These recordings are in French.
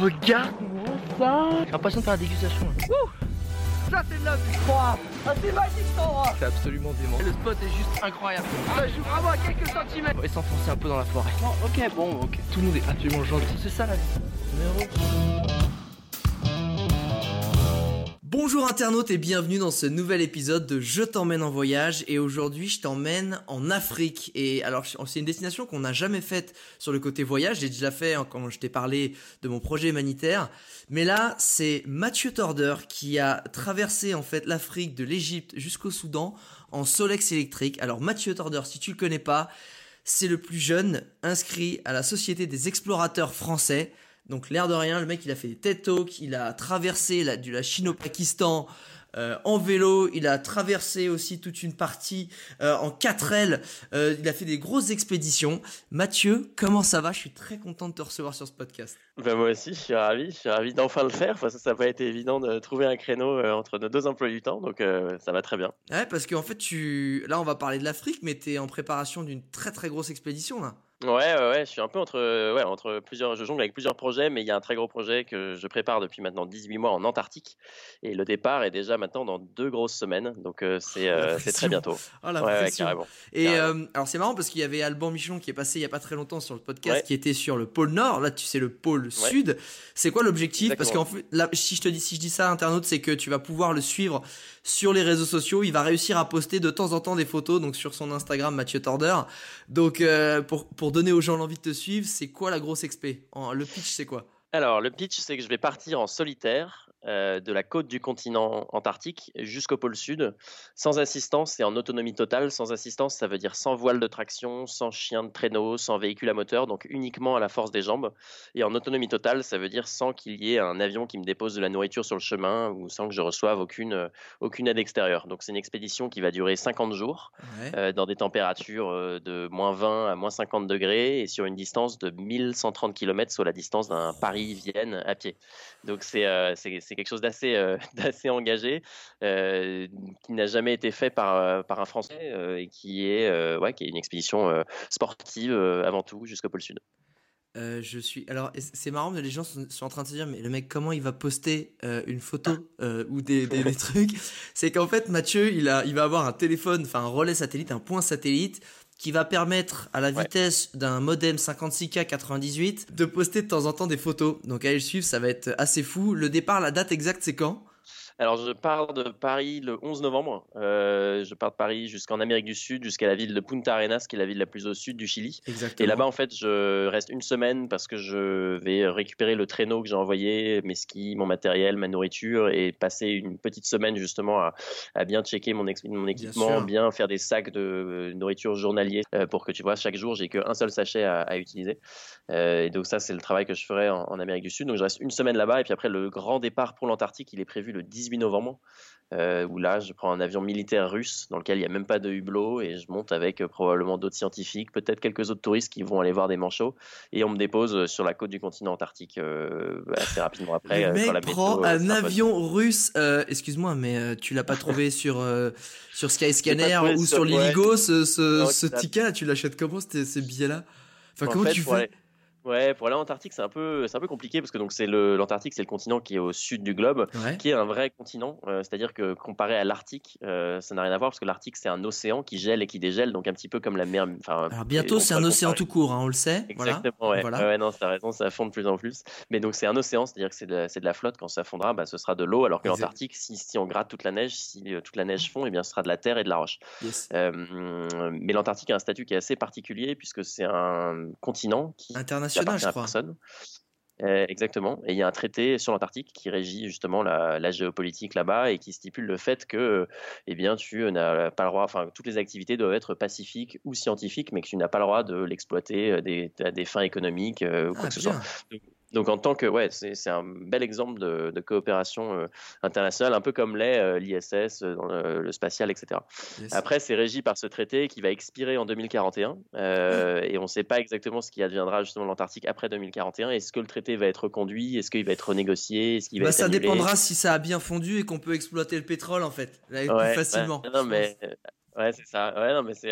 regarde-moi ça J'ai l'impression de faire la dégustation. Ça c'est de la vie Ah c'est magique cet endroit C'est absolument dément. Le spot est juste incroyable. Ça joue vraiment à quelques centimètres On va s'enfoncer un peu dans la forêt. ok, bon, ok. Tout le monde est absolument gentil. C'est ça la vie. Bonjour internautes et bienvenue dans ce nouvel épisode de Je t'emmène en voyage et aujourd'hui je t'emmène en Afrique et alors c'est une destination qu'on n'a jamais faite sur le côté voyage, j'ai déjà fait quand je t'ai parlé de mon projet humanitaire, mais là c'est Mathieu Torder qui a traversé en fait l'Afrique de l'Égypte jusqu'au Soudan en Solex électrique. Alors Mathieu Torder, si tu le connais pas, c'est le plus jeune inscrit à la Société des explorateurs français. Donc l'air de rien, le mec il a fait des TED Talks, il a traversé la, de la Chine au Pakistan euh, en vélo, il a traversé aussi toute une partie euh, en 4L, euh, il a fait des grosses expéditions. Mathieu, comment ça va? Je suis très content de te recevoir sur ce podcast. Ben moi aussi, je suis ravi, je suis ravi d'enfin le faire que ça n'a pas été évident de trouver un créneau entre nos deux emplois du temps, donc ça va très bien. Ouais, parce qu'en fait, tu... là on va parler de l'Afrique, mais tu es en préparation d'une très très grosse expédition là. Ouais, ouais, ouais, je suis un peu entre, ouais, entre plusieurs, je jongle avec plusieurs projets, mais il y a un très gros projet que je prépare depuis maintenant 18 mois en Antarctique. Et le départ est déjà maintenant dans deux grosses semaines, donc euh, c'est euh, c'est très bientôt. Oh, la ouais, carrément. Et Euh, alors c'est marrant parce qu'il y avait Alban Michon qui est passé il y a pas très longtemps sur le podcast, qui était sur le pôle Nord. Là, tu sais le pôle Sud. C'est quoi l'objectif? Parce qu'en fait, là, si je te dis, si je dis ça, internaute, c'est que tu vas pouvoir le suivre sur les réseaux sociaux. Il va réussir à poster de temps en temps des photos, donc sur son Instagram Mathieu Torder. Donc euh, pour pour donner aux gens l'envie de te suivre, c'est quoi la grosse expé Le pitch, c'est quoi? Alors, le pitch, c'est que je vais partir en solitaire euh, de la côte du continent antarctique jusqu'au pôle sud, sans assistance et en autonomie totale. Sans assistance, ça veut dire sans voile de traction, sans chien de traîneau, sans véhicule à moteur, donc uniquement à la force des jambes. Et en autonomie totale, ça veut dire sans qu'il y ait un avion qui me dépose de la nourriture sur le chemin ou sans que je reçoive aucune, euh, aucune aide extérieure. Donc c'est une expédition qui va durer 50 jours euh, dans des températures de moins 20 à moins 50 degrés et sur une distance de 1130 km, soit la distance d'un Paris-Vienne à pied. Donc c'est quelque chose d'assez euh, d'assez engagé, euh, qui n'a jamais été fait par, euh, par un Français et qui est, ouais, qui est une expédition sportive avant tout jusqu'au pôle Sud. je suis. Alors, c'est marrant, mais les gens sont, en train de se dire, mais le mec, comment il va poster une photo ou des, des, trucs? C'est qu'en fait, Mathieu, il, a, il va avoir un téléphone, enfin un relais satellite, un point satellite qui va permettre à la vitesse d'un modem 56K 98 de poster de temps en temps des photos. Donc allez le suivre, ça va être assez fou. Le départ, la date exacte, c'est quand? Alors, je pars de Paris le 11 novembre. Euh, je pars de Paris jusqu'en Amérique du Sud, jusqu'à la ville de Punta Arenas, qui est la ville la plus au sud du Chili. Exactement. Et là-bas, en fait, je reste une semaine parce que je vais récupérer le traîneau que j'ai envoyé, mes skis, mon matériel, ma nourriture, et passer une petite semaine justement à, bien checker mon, mon équipement, bien, faire des sacs de nourriture journalier euh, pour que tu vois, chaque jour, j'ai qu'un seul sachet à, utiliser. Euh, et donc ça, c'est le travail que je ferai en, en, Amérique du Sud. Donc je reste une semaine là-bas, et puis après, le grand départ pour l'Antarctique, il est prévu le 10 18 novembre, euh, où là, je prends un avion militaire russe dans lequel il n'y a même pas de hublot et je monte avec euh, probablement d'autres scientifiques, peut-être quelques autres touristes qui vont aller voir des manchots et on me dépose euh, sur la côte du continent antarctique assez rapidement après. Le mec prend un avion russe, excuse-moi, mais tu l'as pas trouvé sur sur Skyscanner ou sur Liligo, ce, ce, ticket, tu l'achètes comment ces billets-là? Enfin, comment tu fais? Ouais, pour aller en Antarctique, c'est un peu, c'est un peu compliqué parce que donc c'est le l'Antarctique, c'est le continent qui est au sud du globe, qui est un vrai continent. Euh, c'est-à-dire que comparé à l'Arctique, euh, ça n'a rien à voir parce que l'Arctique c'est un océan qui gèle et qui dégèle, donc un petit peu comme la mer. Enfin, Alors bientôt c'est un océan tout court, hein, on le sait. Exactement. Ouais. Voilà. ouais. non, t'as raison, ça fond de plus en plus. Mais donc c'est un océan, c'est-à-dire que c'est de, de, la flotte. Quand ça fondra, bah, ce sera de l'eau. Alors que l'Antarctique, si, si on gratte toute la neige, si euh, toute la neige fond, et eh bien ce sera de la terre et de la roche. mais l'Antarctique a un statut qui est assez particulier puisque c'est un continent qui international, je crois. Euh, exactement. Et il y a un traité sur l'Antarctique qui régit justement la, géopolitique là-bas et qui stipule le fait que, eh bien, tu n'as pas le droit, enfin, toutes les activités doivent être pacifiques ou scientifiques, mais que tu n'as pas le droit de l'exploiter à des, fins économiques euh, ou quoi ah, que ce soit. Donc en tant que ouais, c'est un bel exemple de, coopération euh, internationale, un peu comme l'est euh, l'ISS euh, dans le, spatial, etc. Après, c'est régi par ce traité qui va expirer en 2041 et on ne sait pas exactement ce qui adviendra justement l'Antarctique après 2041. Est-ce que le traité va être reconduit? Est-ce qu'il va être renégocié? Est-ce qu'il va bah, être Ça dépendra si ça a bien fondu et qu'on peut exploiter le pétrole en fait, plus facilement. non mais ouais, c'est ça. Ouais, non mais c'est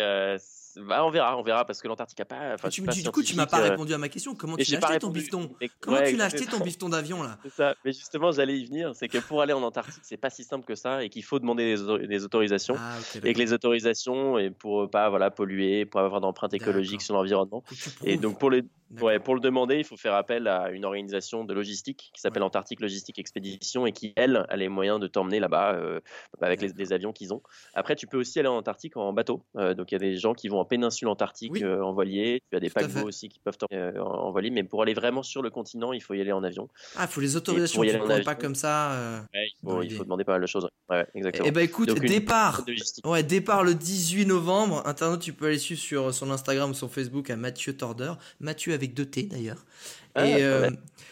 bah, on verra, on verra parce que l'Antarctique a pas. Tu, du coup, tu m'as pas répondu à ma question. Comment tu l'as acheté ton bifton Comment tu l'as acheté ton bifton d'avion là ça. Mais justement, j'allais y venir. C'est que pour aller en Antarctique, c'est pas si simple que ça et qu'il faut demander des, autorisations ah, et que les autorisations et pour pas voilà polluer, pour avoir d'empreinte écologique sur l'environnement. Et donc pour les Ouais, pour le demander, il faut faire appel à une organisation de logistique qui s'appelle Antarctique Logistique Expédition et qui, elle, a les moyens de t'emmener là-bas euh, avec les, avions qu'ils ont. Après, tu peux aussi aller en Antarctique en bateau. Euh, donc, il y a des gens qui vont en péninsule antarctique euh, en voilier. Tu as des paquebots aussi qui peuvent en, en voilier. Mais pour aller vraiment sur le continent, il faut y aller en avion. Ah, il faut les autorisations. Tu ne pas comme ça. il, faut, demander pas mal de choses. Ouais, exactement. Eh ben, écoute, départ, ouais, départ le 18 novembre. Internet, tu peux aller suivre sur son Instagram ou son Facebook à Mathieu Torder. Mathieu avec deux T d'ailleurs. Ah, et euh,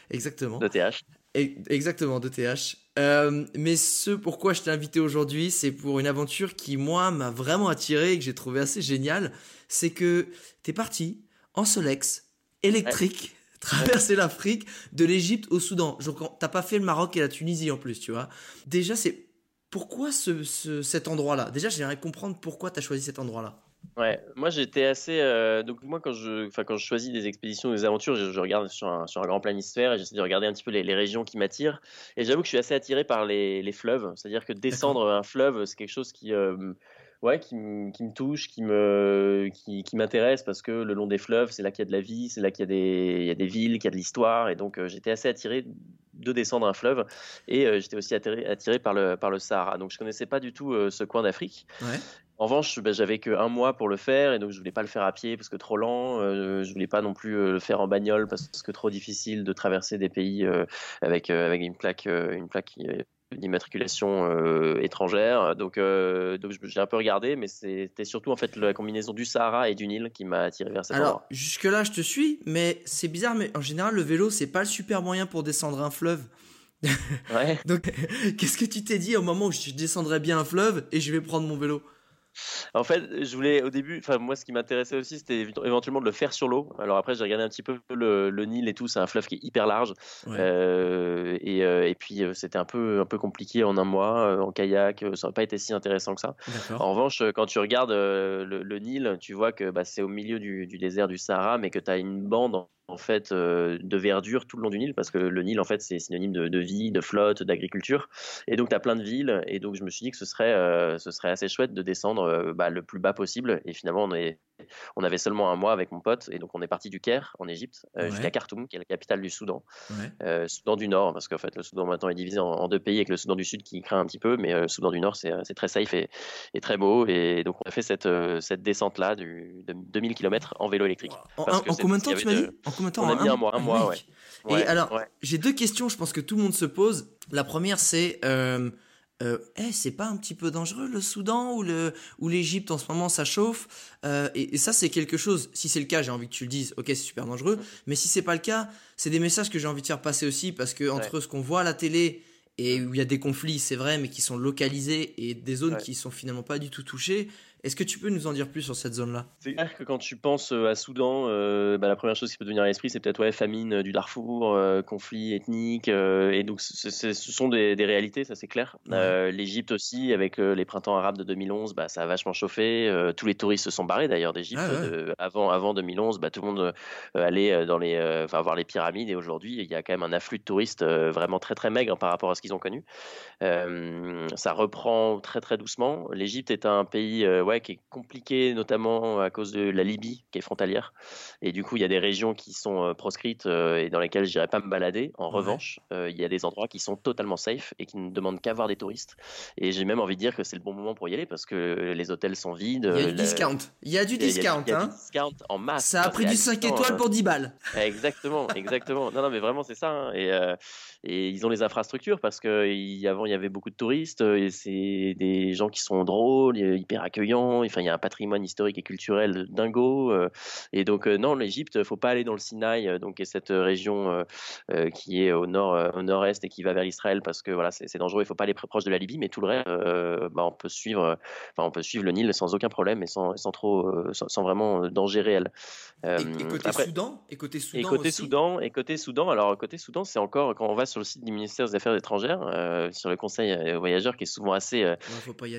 exactement. De TH. exactement, de TH. Euh, mais ce pourquoi je t'ai invité aujourd'hui, c'est pour une aventure qui, moi, m'a vraiment attiré et que j'ai trouvé assez géniale. C'est que t'es parti en Solex, électrique, traverser l'Afrique, de l'Égypte au Soudan. T'as pas fait le Maroc et la Tunisie en plus, tu vois. Déjà, c'est pourquoi ce, cet endroit-là? Déjà, j'aimerais comprendre pourquoi tu as choisi cet endroit-là. Ouais, moi j'étais assez. Euh, donc, moi, quand je, quand je choisis des expéditions ou des aventures, je, regarde sur un, sur un, grand planisphère et j'essaie de regarder un petit peu les, les régions qui m'attirent. Et j'avoue que je suis assez attiré par les, les fleuves. C'est-à-dire que descendre un fleuve, c'est quelque chose qui. Euh, ouais, qui, qui, me touche, qui me, qui, qui m'intéresse parce que le long des fleuves, c'est là qu'il y a de la vie, c'est là qu'il y a des, il y a des villes, qu'il y a de l'histoire, et donc euh, j'étais assez attiré de descendre un fleuve, et j'étais aussi attiré, attiré, par le, par le Sahara. Donc je connaissais pas du tout ce coin d'Afrique. Ouais. En revanche, bah, j'avais qu'un mois pour le faire et donc je voulais pas le faire à pied parce que trop lent. Euh, je voulais pas non plus euh, le faire en bagnole parce que trop difficile de traverser des pays euh, avec avec une plaque une plaque d'immatriculation étrangère. Donc, donc j'ai un peu regardé, mais c'était surtout en fait la combinaison du Sahara et du Nil qui m'a attiré vers cet Alors, jusque là, je te suis, mais c'est bizarre, mais en général, le vélo, c'est pas le super moyen pour descendre un fleuve. Ouais. donc, qu'est-ce que tu t'es dit au moment où je descendrais bien un fleuve et je vais prendre mon vélo? En fait, je voulais au début, enfin moi ce qui m'intéressait aussi c'était éventuellement de le faire sur l'eau. Alors après j'ai regardé un petit peu le, Nil et tout, c'est un fleuve qui est hyper large euh, et, euh, et, puis euh, c'était un peu un peu compliqué en un mois en kayak, ça n'a pas été si intéressant que ça. En revanche, quand tu regardes le, Nil, tu vois que bah, c'est au milieu du, du, désert du Sahara, mais que tu as une bande en fait euh, de verdure tout le long du Nil parce que le Nil en fait c'est synonyme de, vie, de flotte, d'agriculture. Et donc tu as plein de villes et donc je me suis dit que ce serait euh, assez chouette de descendre euh, bah, le plus bas possible. Et finalement on est on avait seulement un mois avec mon pote et donc on est parti du Caire en Égypte jusqu'à Khartoum qui est la capitale du Soudan, Soudan du Nord parce qu'en fait le Soudan maintenant est divisé en, deux pays avec le Soudan du Sud qui craint un petit peu mais le Soudan du Nord c'est très safe et, très beau. Et donc on a fait cette cette descente là de 2000 km en vélo électrique. En, combien de temps tu m'as dit? On a mis un, mois, un mois, ouais. Et alors, j'ai deux questions, je pense que tout le monde se pose. La première, c'est, euh, euh, eh, c'est pas un petit peu dangereux le Soudan ou le ou l'Égypte en ce moment ça chauffe euh, et, ça c'est quelque chose. Si c'est le cas, j'ai envie que tu le dises. Ok, c'est super dangereux. Mais si c'est pas le cas, c'est des messages que j'ai envie de faire passer aussi parce que entre ce qu'on voit à la télé et où il y a des conflits, c'est vrai, mais qui sont localisés et des zones qui sont finalement pas du tout touchées. Est-ce que tu peux nous en dire plus sur cette zone-là? C'est clair que quand tu penses euh, à Soudan, euh, bah, la première chose qui peut te venir à l'esprit, c'est peut-être ouais, famine euh, du Darfour, conflit ethnique, et donc ce sont des, réalités, ça c'est clair. L'Égypte aussi, avec les printemps arabes de 2011, bah, ça a vachement chauffé. tous les touristes se sont barrés d'ailleurs d'Égypte. Ah avant, avant 2011, bah, tout le monde allait dans les, voir les pyramides, et aujourd'hui, il y a quand même un afflux de touristes vraiment très très maigre par rapport à ce qu'ils ont connu. ça reprend très très doucement. L'Égypte est un pays qui est compliqué, notamment à cause de la Libye, qui est frontalière. Et du coup, il y a des régions qui sont euh, proscrites euh, et dans lesquelles je n'irai pas me balader. En revanche, euh, il y a des endroits qui sont totalement safe et qui ne demandent qu'à voir des touristes. Et j'ai même envie de dire que c'est le bon moment pour y aller parce que les hôtels sont vides. Il y a du discount. Il y a du discount. Il y a, du discount en masse. Ça a pris du 5 étoiles pour 10 balles. Exactement, exactement. non, non, mais vraiment, c'est ça. Hein. Et, et ils ont les infrastructures parce qu'avant, il y avait beaucoup de touristes et c'est des gens qui sont drôles, hyper accueillants Enfin, il y a un patrimoine historique et culturel dingo. Euh, et donc, euh, non, l'Égypte, faut pas aller dans le Sinaï, euh, donc cette région qui est au nord, au nord-est et qui va vers Israël parce que voilà, c'est dangereux. Il faut pas aller très proche de la Libye, mais tout le reste, bah, on peut suivre, enfin, on peut suivre le Nil sans aucun problème et sans, sans trop, sans, vraiment danger réel. et, côté Soudan, et côté Soudan, et côté aussi Soudan, et côté Soudan. Alors côté Soudan, c'est encore quand on va sur le site du ministère des Affaires étrangères, sur le Conseil voyageurs qui est souvent assez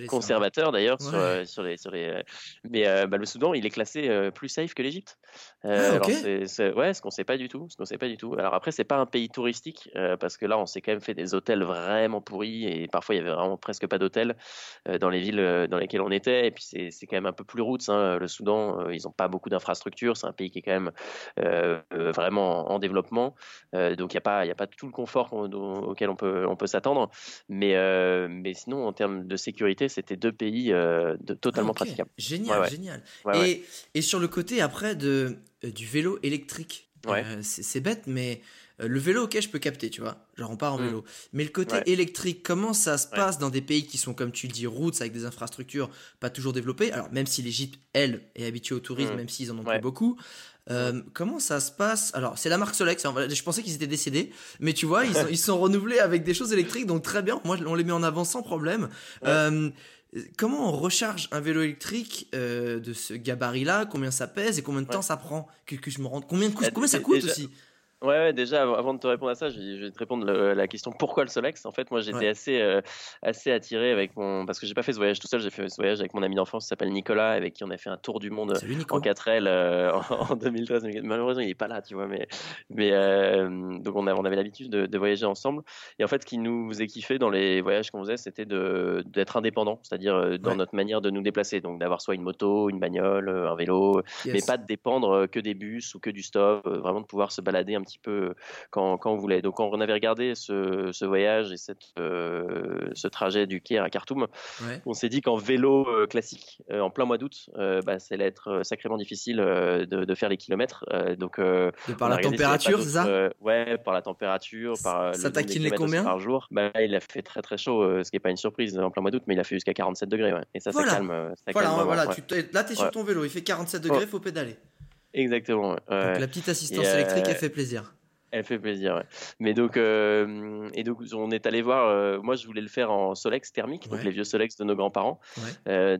conservateur d'ailleurs sur, sur les les, sur les. Mais bah, le Soudan, il est classé plus safe que l'Égypte. Ah, ouais, ce qu'on sait pas du tout. Ce qu'on sait pas du tout. Alors après, c'est pas un pays touristique parce que là, on s'est quand même fait des hôtels vraiment pourris et parfois il y avait vraiment presque pas d'hôtels dans les villes dans lesquelles on était. Et puis c'est quand même un peu plus route. Hein. Le Soudan, ils ont pas beaucoup d'infrastructures. C'est un pays qui est quand même vraiment en, développement. donc il y a pas il y a pas tout le confort auquel on peut on peut s'attendre. Mais mais sinon en termes de sécurité, c'était deux pays de, totalement ah, praticables. Génial, génial. et, et, sur le côté après de, euh, du vélo électrique, euh, c'est bête, mais euh, le vélo, ok, je peux capter, tu vois. Genre, on part en mm. vélo. Mais le côté électrique, comment ça se passe dans des pays qui sont, comme tu le dis, routes avec des infrastructures pas toujours développées? Alors, même si l'Égypte, elle, est habituée au tourisme, mm. même s'ils en ont pas beaucoup, comment ça se passe? Alors, c'est la marque Solex. Je pensais qu'ils étaient décédés, mais tu vois, ils, sont, ils sont renouvelés avec des choses électriques, donc très bien. Moi, on les met en avant sans problème. Comment on recharge un vélo électrique euh, de ce gabarit-là? Combien ça pèse et combien de temps ça prend? Que, je me rende combien, bah, combien ça coûte aussi? Ouais, déjà, avant de te répondre à ça, je vais te répondre à la question pourquoi le Solex? En fait, moi, j'étais assez, euh, assez attiré avec mon. Parce que j'ai pas fait ce voyage tout seul, j'ai fait ce voyage avec mon ami d'enfance qui s'appelle Nicolas, avec qui on a fait un tour du monde en 4L euh, en 2013. Malheureusement, il est pas là, tu vois. Mais, mais euh, donc, on, on avait l'habitude de, voyager ensemble. Et en fait, ce qui nous faisait kiffer dans les voyages qu'on faisait, c'était d'être indépendant, c'est-à-dire dans notre manière de nous déplacer. Donc, d'avoir soit une moto, une bagnole, un vélo, mais pas de dépendre que des bus ou que du stop, vraiment de pouvoir se balader un petit peu quand, quand on voulait. Donc quand on avait regardé ce, ce voyage et cette, euh, ce trajet du Caire à Khartoum, on s'est dit qu'en vélo euh, classique, euh, en plein mois d'août, bah, ça allait être sacrément difficile de, de, faire les kilomètres. donc, par la température, c'est ça? Ouais, par la température, par ça taquine les combien? par jour. Bah, il a fait très très chaud, ce qui n'est pas une surprise en plein mois d'août, mais il a fait jusqu'à 47 degrés. Et ça, ça calme. Ça voilà, calme voilà, tu là, tu es sur ton vélo, il fait 47 degrés, il faut pédaler. Exactement. Donc, la petite assistance électrique, elle fait plaisir. Elle fait plaisir, ouais. Mais donc, euh, et donc, on est allé voir. Euh, moi, je voulais le faire en Solex thermique, donc les vieux Solex de nos grands-parents. Euh,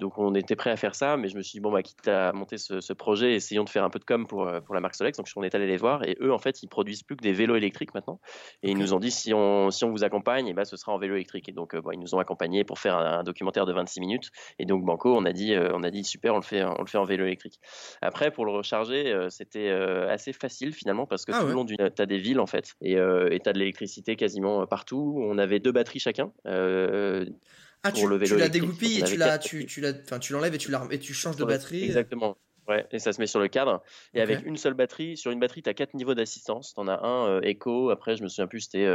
donc, on était prêt à faire ça, mais je me suis dit bon, bah, quitte à monter ce, projet, essayons de faire un peu de com pour pour la marque Solex. Donc, on est allé les voir, et eux, en fait, ils produisent plus que des vélos électriques maintenant. Et ils nous ont dit si on si on vous accompagne, et bah, ce sera en vélo électrique. Et donc, bon, ils nous ont accompagnés pour faire un, documentaire de 26 minutes. Et donc, Banco, on a dit on a dit super, on le fait on le fait en vélo électrique. Après, pour le recharger, c'était assez facile finalement parce que ah tout le long t'as des villes en fait, et euh, tu as de l'électricité quasiment euh, partout. On avait deux batteries chacun. Euh, ah, pour tu, le vélo tu la dégoupilles et tu la, tu, tu, l'enlèves et tu la, et tu changes de batterie. Exactement. Ouais, et ça se met sur le cadre. Et avec une seule batterie, sur une batterie, tu as quatre niveaux d'assistance. Tu en as un Eco, après, je me souviens plus, c'était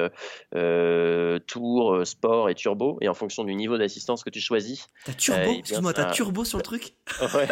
Tour, Sport et Turbo. Et en fonction du niveau d'assistance que tu choisis. T'as Turbo? Excuse-moi, t'as Turbo sur le truc? Ouais.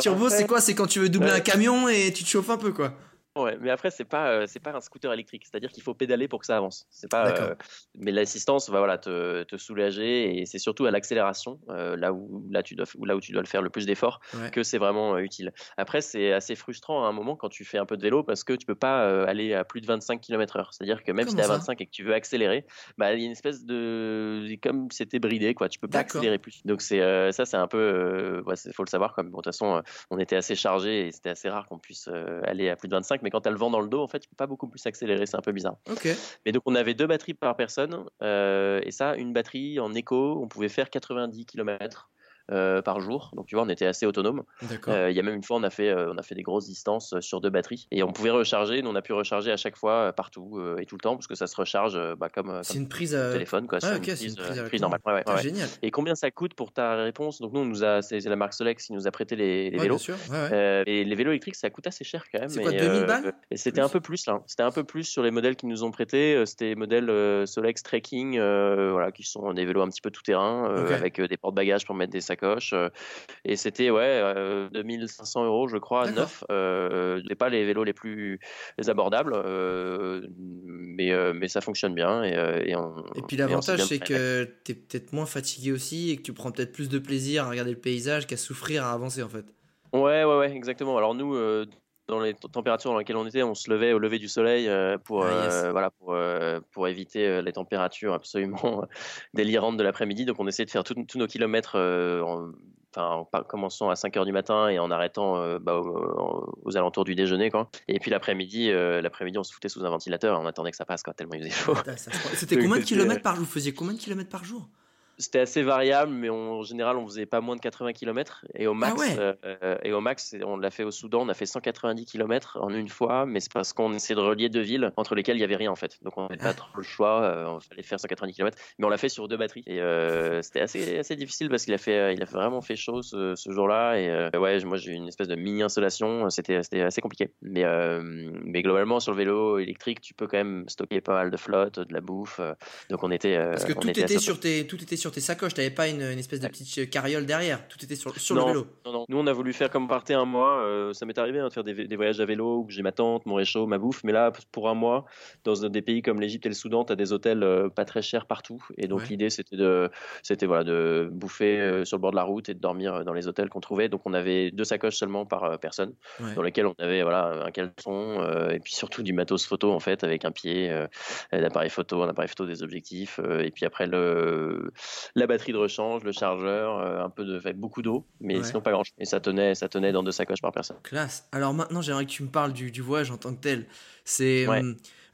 Turbo, c'est quoi? C'est quand tu veux doubler un camion et tu te chauffes un peu, quoi. Ouais, mais après c'est pas euh, c'est pas un scooter électrique, c'est-à-dire qu'il faut pédaler pour que ça avance. C'est pas euh, mais l'assistance va voilà te, te soulager et c'est surtout à l'accélération euh, là où là tu dois là où tu dois le faire le plus d'efforts que c'est vraiment utile. Après c'est assez frustrant à un moment quand tu fais un peu de vélo parce que tu peux pas aller à plus de 25 km/h. C'est-à-dire que même si tu es à 25 et que tu veux accélérer, bah il y a une espèce de comme c'était bridé quoi, tu peux pas accélérer plus. Donc c'est ça c'est un peu ouais, faut le savoir comme bon, de toute façon on était assez chargé et c'était assez rare qu'on puisse aller à plus de 25 mais quand tu as le vent dans le dos, en fait, tu peux pas beaucoup plus accélérer, c'est un peu bizarre. Mais donc, on avait deux batteries par personne, euh, et ça, une batterie en écho, on pouvait faire 90 km. Euh, par jour. Donc tu vois, on était assez autonome. Euh, il y a même une fois, on a fait, euh, on a fait des grosses distances sur deux batteries et on pouvait recharger. Nous, on a pu recharger à chaque fois, partout et tout le temps, parce que ça se recharge bah, comme, c'est une prise téléphone, quoi. Ah, okay, une prise, une prise, normale. Ouais, ah, génial. Et combien ça coûte pour ta réponse? Donc nous, on nous a, c'est, la marque Solex qui nous a prêté les, les vélos. et les vélos électriques, ça coûte assez cher quand même. C'est quoi, 2000 balles? c'était un peu plus là. C'était un peu plus sur les modèles qu'ils nous ont prêtés. C'était modèles Solex Trekking, voilà, qui sont des vélos un petit peu tout terrain, avec des porte-bagages pour mettre des sacoches. Et c'était ouais, 2500 euh, euros, je crois, neuf. Euh, pas les vélos les plus abordables, euh, mais, euh, mais ça fonctionne bien. Et, et, et puis l'avantage, c'est que tu es peut-être moins fatigué aussi et que tu prends peut-être plus de plaisir à regarder le paysage qu'à souffrir à avancer en fait. Ouais, ouais, ouais, exactement. Alors nous, dans les températures dans lesquelles on était, on se levait au lever du soleil pour, ah, voilà, pour, pour éviter les températures absolument délirantes de l'après-midi. Donc on essayait de faire tous nos kilomètres en, en commençant à 5 heures du matin et en arrêtant euh, bah, aux, alentours du déjeuner. Quoi. Et puis l'après-midi, euh, l'après-midi, on se foutait sous un ventilateur et on attendait que ça passe, quoi, tellement il faisait chaud. C'était combien de kilomètres par jour Vous faisiez combien de kilomètres par jour? C'était assez variable, mais en général, on faisait pas moins de 80 km. Et au max, ouais. euh, et au max on l'a fait au Soudan, on a fait 190 km en une fois, mais c'est parce qu'on essayait de relier deux villes entre lesquelles il y avait rien en fait. Donc on n'avait pas Ah. trop le choix, euh, on fallait faire 190 km, mais on l'a fait sur deux batteries. Et euh, c'était assez, assez difficile parce qu'il a fait, il a vraiment fait chaud ce, ce jour-là. Et euh, ouais, moi j'ai eu une espèce de mini installation, c'était c'était assez compliqué. Mais, mais globalement, sur le vélo électrique, tu peux quand même stocker pas mal de flotte, de la bouffe. donc on était. Parce que on tout était était, assez- sur tes, tout était sur tes sacoches, t'avais pas une, une espèce de petite euh, carriole derrière, tout était sur, sur Non. le vélo. Non, non. Nous, on a voulu faire comme on partait un mois. euh, ça m'est arrivé hein, de faire des, des voyages à vélo où j'ai ma tente, mon réchaud, ma bouffe. Mais là, pour un mois, dans des pays comme l'Égypte et le Soudan, tu as des hôtels euh, pas très chers partout. Et donc, Ouais. l'idée, c'était de, c'était voilà, de bouffer euh, sur le bord de la route et de dormir dans les hôtels qu'on trouvait. Donc, on avait deux sacoches seulement par euh, personne, Ouais. dans lesquelles on avait voilà, un caleçon euh, et puis surtout du matos photo, en fait, avec un pied, euh, un appareil photo, un appareil photo des objectifs. euh, et puis après, le, la batterie de rechange, le chargeur, euh, un peu de, fait, beaucoup d'eau, mais Ouais. sinon pas grand chose. Et ça tenait, ça tenait dans deux sacoches par personne. Classe. Alors maintenant, j'aimerais que tu me parles du, du voyage en tant que tel. C'est. Ouais.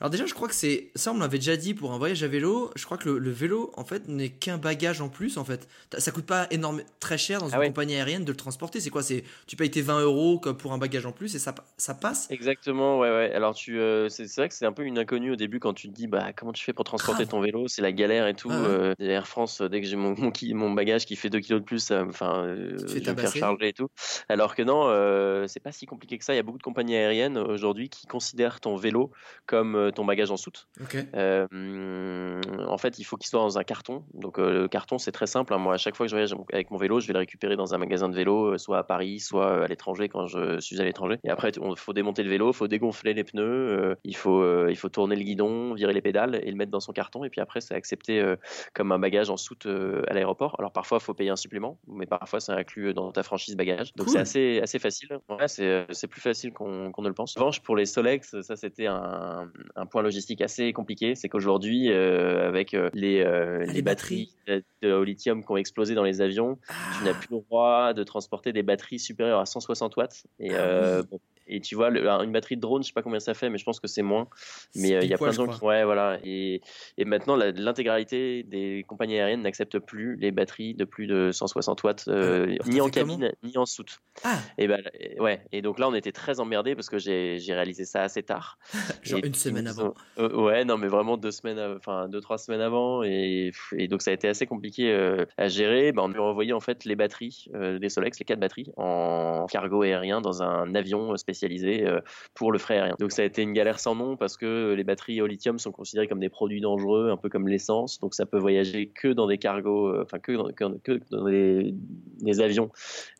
Alors déjà, je crois que c'est ça, on l'avait déjà dit pour un voyage à vélo. Je crois que le, le vélo, en fait, n'est qu'un bagage en plus. En fait, ça coûte pas énorme, très cher dans une Ah ouais. compagnie aérienne de le transporter. C'est quoi? C'est tu payes tes 20 euros comme pour un bagage en plus et ça, ça passe? Exactement, ouais, ouais. Alors, tu, euh, c'est vrai que c'est un peu une inconnue au début quand tu te dis, bah, comment tu fais pour transporter Grave. ton vélo? C'est la galère et tout. Ah ouais. Euh, Air France, euh, dès que j'ai mon, mon, bagage qui fait 2 kilos de plus, enfin, euh, je vais me faire charger et tout. Alors que non, euh, c'est pas si compliqué que ça. Il y a beaucoup de compagnies aériennes aujourd'hui qui considèrent ton vélo comme euh, ton bagage en soute. Euh, en fait, il faut qu'il soit dans un carton. Donc, euh, le carton, c'est très simple. hein. Moi, à chaque fois que je voyage avec mon vélo, je vais le récupérer dans un magasin de vélo, soit à Paris, soit à l'étranger quand je suis à l'étranger. Et après, il faut démonter le vélo, il faut dégonfler les pneus, il, faut, il faut tourner le guidon, virer les pédales et le mettre dans son carton. Et puis après, c'est accepté comme un bagage en soute à l'aéroport. Alors, parfois, il faut payer un supplément, mais parfois, c'est inclus dans ta franchise bagage. Donc, Cool. c'est assez, assez facile. Ouais, c'est plus facile qu'on qu'on ne le pense. En revanche, pour les Solex, ça, c'était un, un point logistique assez compliqué. C'est qu'aujourd'hui, euh, avec euh, les, euh, Ah, les, les batteries de, de au lithium qui ont explosé dans les avions, tu n'as plus le droit de transporter des batteries supérieures à 160 watts. Et, Ah euh, oui. bon, et tu vois, le- une batterie de drone, je sais pas combien ça fait, mais je pense que c'est moins. Mais euh, il y pile a plein de gens qui. Ouais, voilà. Et, et maintenant, l'intégralité des compagnies aériennes n'acceptent plus les batteries de plus de 160 watts, euh, alors, ni t'as en cabine, ni en soute. Ah, Et ben, euh, ouais. Et donc là, on était très emmerdés parce que j'ai réalisé ça assez tard. genre Et une semaine avant. euh, ouais, non, mais vraiment deux semaines, enfin deux trois semaines avant, et, et donc ça a été assez compliqué euh, à gérer. Ben, on lui a envoyé en fait les batteries euh, des Solex, les quatre batteries, en cargo aérien dans un avion spécialisé euh, pour le frais aérien. Donc ça a été une galère sans nom parce que les batteries au lithium sont considérées comme des produits dangereux, un peu comme l'essence. Donc ça peut voyager que dans des cargos, euh, enfin que dans, que, que dans des, des avions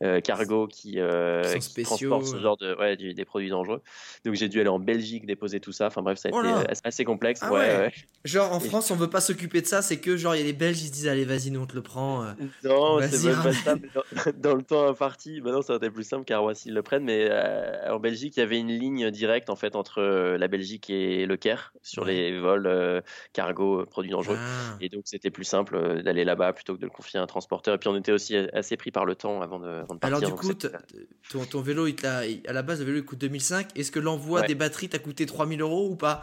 euh, cargo qui, euh, Qui qui transportent ce genre de ouais, des produits dangereux. Donc j'ai dû aller en Belgique déposer tout ça. Enfin bref, ça a Oh été assez- complexe. Ah ouais, ouais. ouais. Genre en France, on veut pas s'occuper de ça, c'est que genre il y a les Belges, ils se disent allez vas-y nous on te le prend. Non, c'est pas ça. Dans, dans le temps imparti, maintenant ça aurait été plus simple car Roissy le prenne. Mais euh, en Belgique, il y avait une ligne directe en fait entre euh, la Belgique et le Caire sur Ouais. les vols euh, cargo euh, produits dangereux. Ah. Et donc c'était plus simple d'aller là-bas plutôt que de le confier à un transporteur. Et puis on était aussi assez pris par le temps avant de, avant de partir. Alors du coup, ton, ton vélo, il à la base, le vélo il coûte 2005. Est-ce que l'envoi Ouais. des batteries t'a coûté 3000 euros ou pas?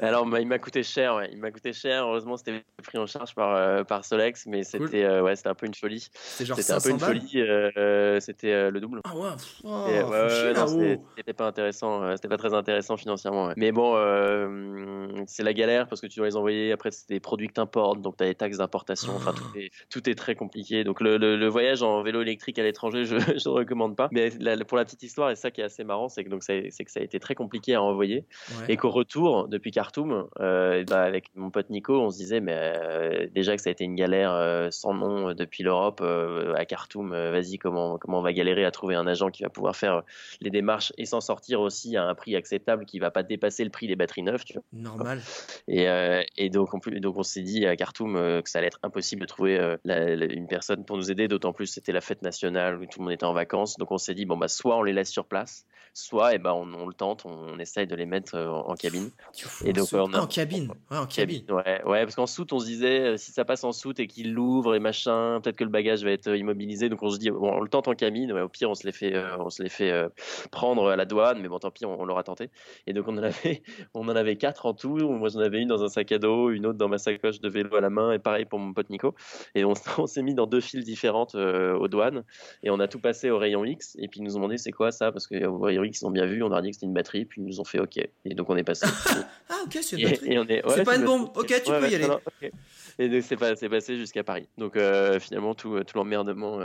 Alors, bah, il m'a coûté cher, ouais. Il m'a coûté cher. Heureusement, c'était pris en charge par, euh, par Solex, mais c'était euh, ouais, c'était un peu une folie. C'était un peu 500 une folie. euh, c'était euh, le double. Ah ouais, oh, ouais, c'était- pas intéressant, c'était pas très intéressant financièrement. Mais bon, c'est la galère parce que tu dois les envoyer. Après, c'est des produits que t'importes, donc t'as des taxes d'importation. Enfin, tout est, tout est très compliqué. Donc le, le- le voyage en vélo électrique à l'étranger, je, je recommande pas. Mais la- pour la petite histoire, et ça qui est assez marrant, c'est que donc ça- c'est que ça a été très compliqué à envoyer et qu'au retour depuis Khartoum, euh, bah, avec mon pote Nico, on se disait mais euh, déjà que ça a été une galère euh, sans nom depuis l'Europe à Khartoum. Vas-y, comment comment on va galérer à trouver un agent qui va pouvoir faire les démarches et s'en sortir aussi à un prix acceptable qui va pas dépasser le prix des batteries neuves, tu vois. Normal. Et, et donc, on, donc on s'est dit à Khartoum que ça allait être impossible de trouver la- la- une personne pour nous aider, d'autant plus c'était la fête nationale où tout le monde était en vacances. Donc on s'est dit bon bah soit on les laisse sur place, soit et ben on, on le tente, on, essaye de les mettre en, en cabine. Et donc, soute. on a- Ah, en cabine. Ouais, en cabine. Ouais, ouais, parce qu'en soute, on se disait, euh, si ça passe en soute et qu'il l'ouvre et machin, peut-être que le bagage va être euh, immobilisé. Donc on se dit, bon, on le tente en cabine. ouais, au pire, on se les fait, euh, on se les fait euh, prendre à la douane, mais bon, tant pis, on, on l'aura tenté. Et donc on en avait, on en avait quatre en tout. Moi, j'en avais une dans un sac à dos, une autre dans ma sacoche de vélo à la main, et pareil pour mon pote Nico. Et on, s'est mis dans deux files différentes aux douanes, et on a tout passé au rayon X. Et puis ils nous ont demandé c'est quoi ça, parce qu'au rayon X, ils ont bien vu, on a dit que c'était une batterie, puis ils nous ont fait OK. Et donc on est passé. ah, ok, c'est une batterie. C'est pas une bombe, ok, tu peux y aller. Et donc c'est passé jusqu'à Paris. Donc finalement, tout, tout l'emmerdement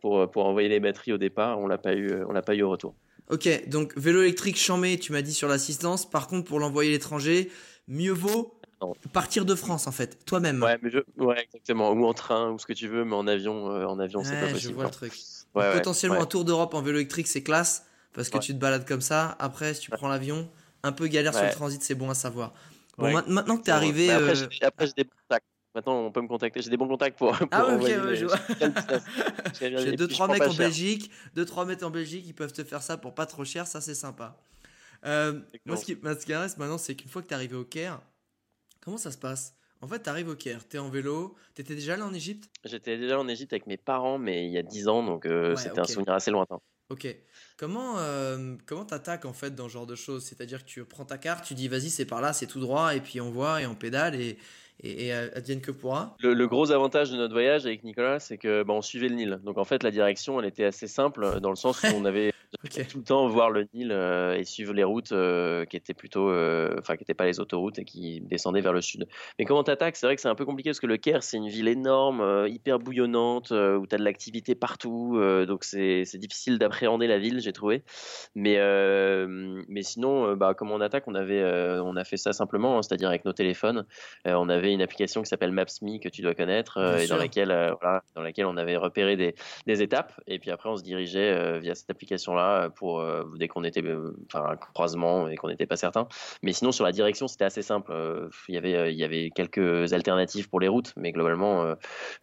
pour, pour envoyer les batteries au départ, on l'a pas eu, on l'a pas eu au retour. Ok, donc vélo électrique chamé, tu m'as dit sur l'assistance. Par contre, pour l'envoyer à l'étranger, mieux vaut partir de France en fait, toi-même. Ouais, mais je... ouais, exactement. Ou en train, ou ce que tu veux, mais en avion, euh, en avion, c'est pas possible. Je vois le truc. potentiellement un tour d'Europe en vélo électrique, c'est classe parce que tu te balades comme ça. Après, si tu prends l'avion, un peu galère sur le transit, c'est bon à savoir. Bon, maintenant que tu es arrivé. Après, euh, j'ai des Maintenant, on peut me contacter. J'ai des bons contacts pour. pour ah, ok, ouais, je vois. J'ai 2-3 mecs en Belgique. 2-3 mecs en Belgique, ils peuvent te faire ça pour pas trop cher. Ça, c'est sympa. Euh, moi, ce qui m'intéresse maintenant, c'est qu'une fois que tu es arrivé au Caire, comment ça se passe? En fait, tu arrives au Caire, tu es en vélo. Tu étais déjà là en Égypte? J'étais déjà en Égypte avec mes parents, mais il y a 10 ans, donc euh, c'était un souvenir assez lointain. Ok. Comment euh, comment t'attaques en fait dans ce genre de choses? C'est-à-dire que tu prends ta carte, tu dis vas-y c'est par là, c'est tout droit, et puis on voit et on pédale et, et, et advienne que pourra. Le, le, gros avantage de notre voyage avec Nicolas, c'est que bah, on suivait le Nil. Donc en fait, la direction, elle était assez simple dans le sens où on avait tout le temps voir le Nil euh, et suivre les routes euh, qui étaient plutôt, euh, enfin qui n'étaient pas les autoroutes et qui descendaient vers le sud. Mais comment t'attaques? C'est vrai que c'est un peu compliqué parce que le Caire, c'est une ville énorme, hyper bouillonnante, où tu as de l'activité partout. donc c'est difficile d'appréhender la ville, j'ai trouvé. Mais mais sinon, bah comment on attaque On avait, on a fait ça simplement, hein, c'est-à-dire avec nos téléphones. on avait une application qui s'appelle Maps.me que tu dois connaître et dans laquelle, voilà, dans laquelle on avait repéré des, des étapes et puis après on se dirigeait via cette application-là pour euh, dès qu'on était euh, enfin un croisement et qu'on n'était pas certain. Mais sinon sur la direction c'était assez simple. Euh, il y avait il y avait quelques alternatives pour les routes, mais globalement,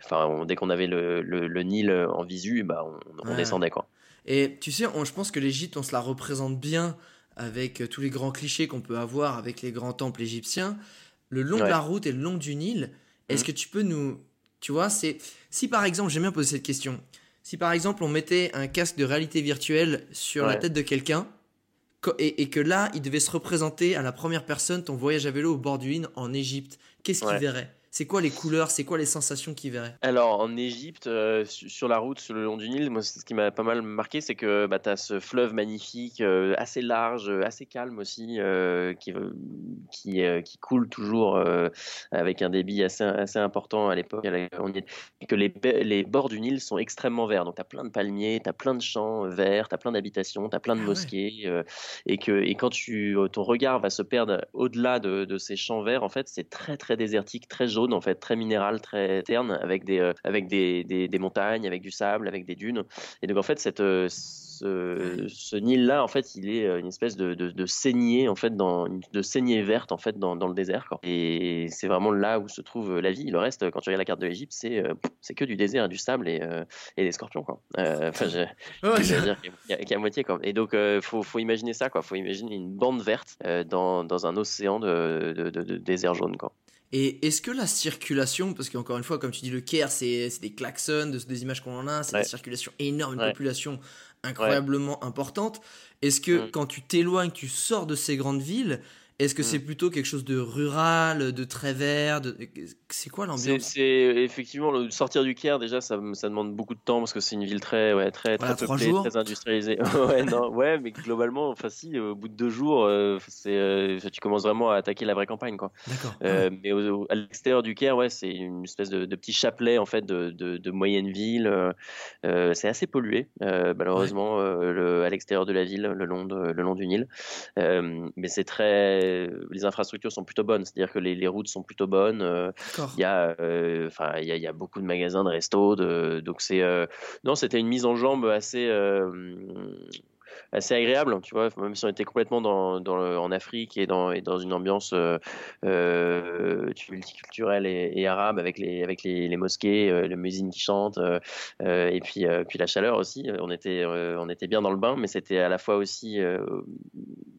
enfin dès qu'on avait le, le, Nil en visu, bah on, descendait quoi. Et tu sais, je pense que l'Égypte on se la représente bien avec tous les grands clichés qu'on peut avoir avec les grands temples égyptiens. Le long de la route et le long du Nil, est-ce mmh. que tu peux nous, tu vois, c'est si par exemple, j'aime bien poser cette question. Si par exemple on mettait un casque de réalité virtuelle sur la tête de quelqu'un et, que là il devait se représenter à la première personne ton voyage à vélo au bord du Nil en Égypte, qu'est-ce qu'il verrait? C'est quoi les couleurs C'est quoi les sensations qu'il verrait? Alors, en Égypte, euh, sur la route, sur le long du Nil, moi, ce qui m'a pas mal marqué, c'est que bah, tu as ce fleuve magnifique, euh, assez large, euh, assez calme aussi, qui, qui, qui, coule toujours avec un débit assez, assez important à l'époque. Et que les, les bords du Nil sont extrêmement verts. Donc, tu as plein de palmiers, tu as plein de champs verts, tu as plein d'habitations, tu as plein de ah mosquées. et, que, et quand tu, ton regard va se perdre au-delà de, de, ces champs verts, en fait, c'est très, très désertique, très jaune en fait, très minéral, très terne, avec des euh, avec des, des, montagnes, avec du sable, avec des dunes. Et donc en fait cette euh, ce, ce Nil-là, en fait, il est euh, une espèce de, de, saignée, en fait, dans, de saignée verte, en fait, dans, dans le désert. Quoi. Et c'est vraiment là où se trouve la vie. Le reste, quand tu regardes la carte de l'Égypte, c'est c'est que du désert, du sable et, et des scorpions. Quoi. Enfin, je, veux dire qu'il y, a moitié. Quoi. Et donc, il faut, faut imaginer ça. Quoi. faut imaginer une bande verte dans, dans un océan de, de, de, désert jaune. Quoi. Et est-ce que la circulation, parce qu'encore une fois, comme tu dis, le Caire, c'est des klaxons, des images qu'on en a, c'est une circulation énorme, une population incroyablement importante. Est-ce que mm. quand tu t'éloignes, tu sors de ces grandes villes, est-ce que c'est mm. plutôt quelque chose de rural, de très vert C'est quoi l'ambiance? C'est effectivement le sortir du Caire déjà, ça, ça, demande beaucoup de temps parce que c'est une ville très, ouais, très, très peuplée, très industrialisée. ouais, non, ouais, mais globalement, enfin si, au bout de deux jours, euh, c'est, euh, tu commences vraiment à attaquer la vraie campagne, quoi. D'accord. Euh, mais à l'extérieur du Caire, ouais, c'est une espèce de, petit chapelet en fait de, de, moyenne ville. c'est assez pollué, malheureusement, le, à l'extérieur de la ville, le long, le long du Nil. mais c'est très les infrastructures sont plutôt bonnes, c'est-à-dire que les, routes sont plutôt bonnes. Euh, il y a, euh, y, a beaucoup de magasins, de restos, donc c'est, euh, non, c'était une mise en jambe assez assez agréable, tu vois, même si on était complètement dans, dans le, en Afrique et dans, et dans une ambiance euh, euh multiculturelle et, et, arabe avec les, avec les, les mosquées, euh, les muisines qui chantent, euh, et puis, puis la chaleur aussi. On était, on était bien dans le bain, mais c'était à la fois aussi,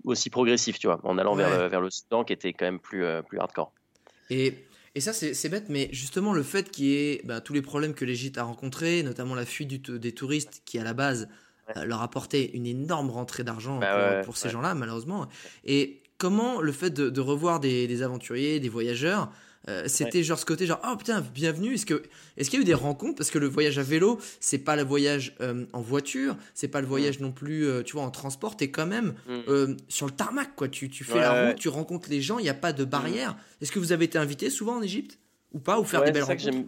aussi progressif, tu vois, en allant vers, le, vers le Soudan qui était quand même plus, plus hardcore. Et et ça, c'est bête, mais justement, le fait qu'il y ait bah, tous les problèmes que l'Égypte a rencontrés, notamment la fuite du, des touristes qui, à la base, leur apporter une énorme rentrée d'argent bah pour, ces gens-là, malheureusement. Et comment le fait de, de revoir des, des aventuriers, des voyageurs, euh, c'était genre ce côté genre oh putain bienvenue est-ce que est-ce qu'il y a eu des rencontres? Parce que le voyage à vélo c'est pas le voyage euh, en voiture c'est pas le voyage non plus euh, tu vois en transport t'es quand même Mm. sur le tarmac quoi. Tu, tu fais Ouais, la route ouais. tu rencontres les gens il n'y a pas de barrière. Est-ce que vous avez été invité souvent en Égypte? Ou pas? Ou faire des belles rencontres?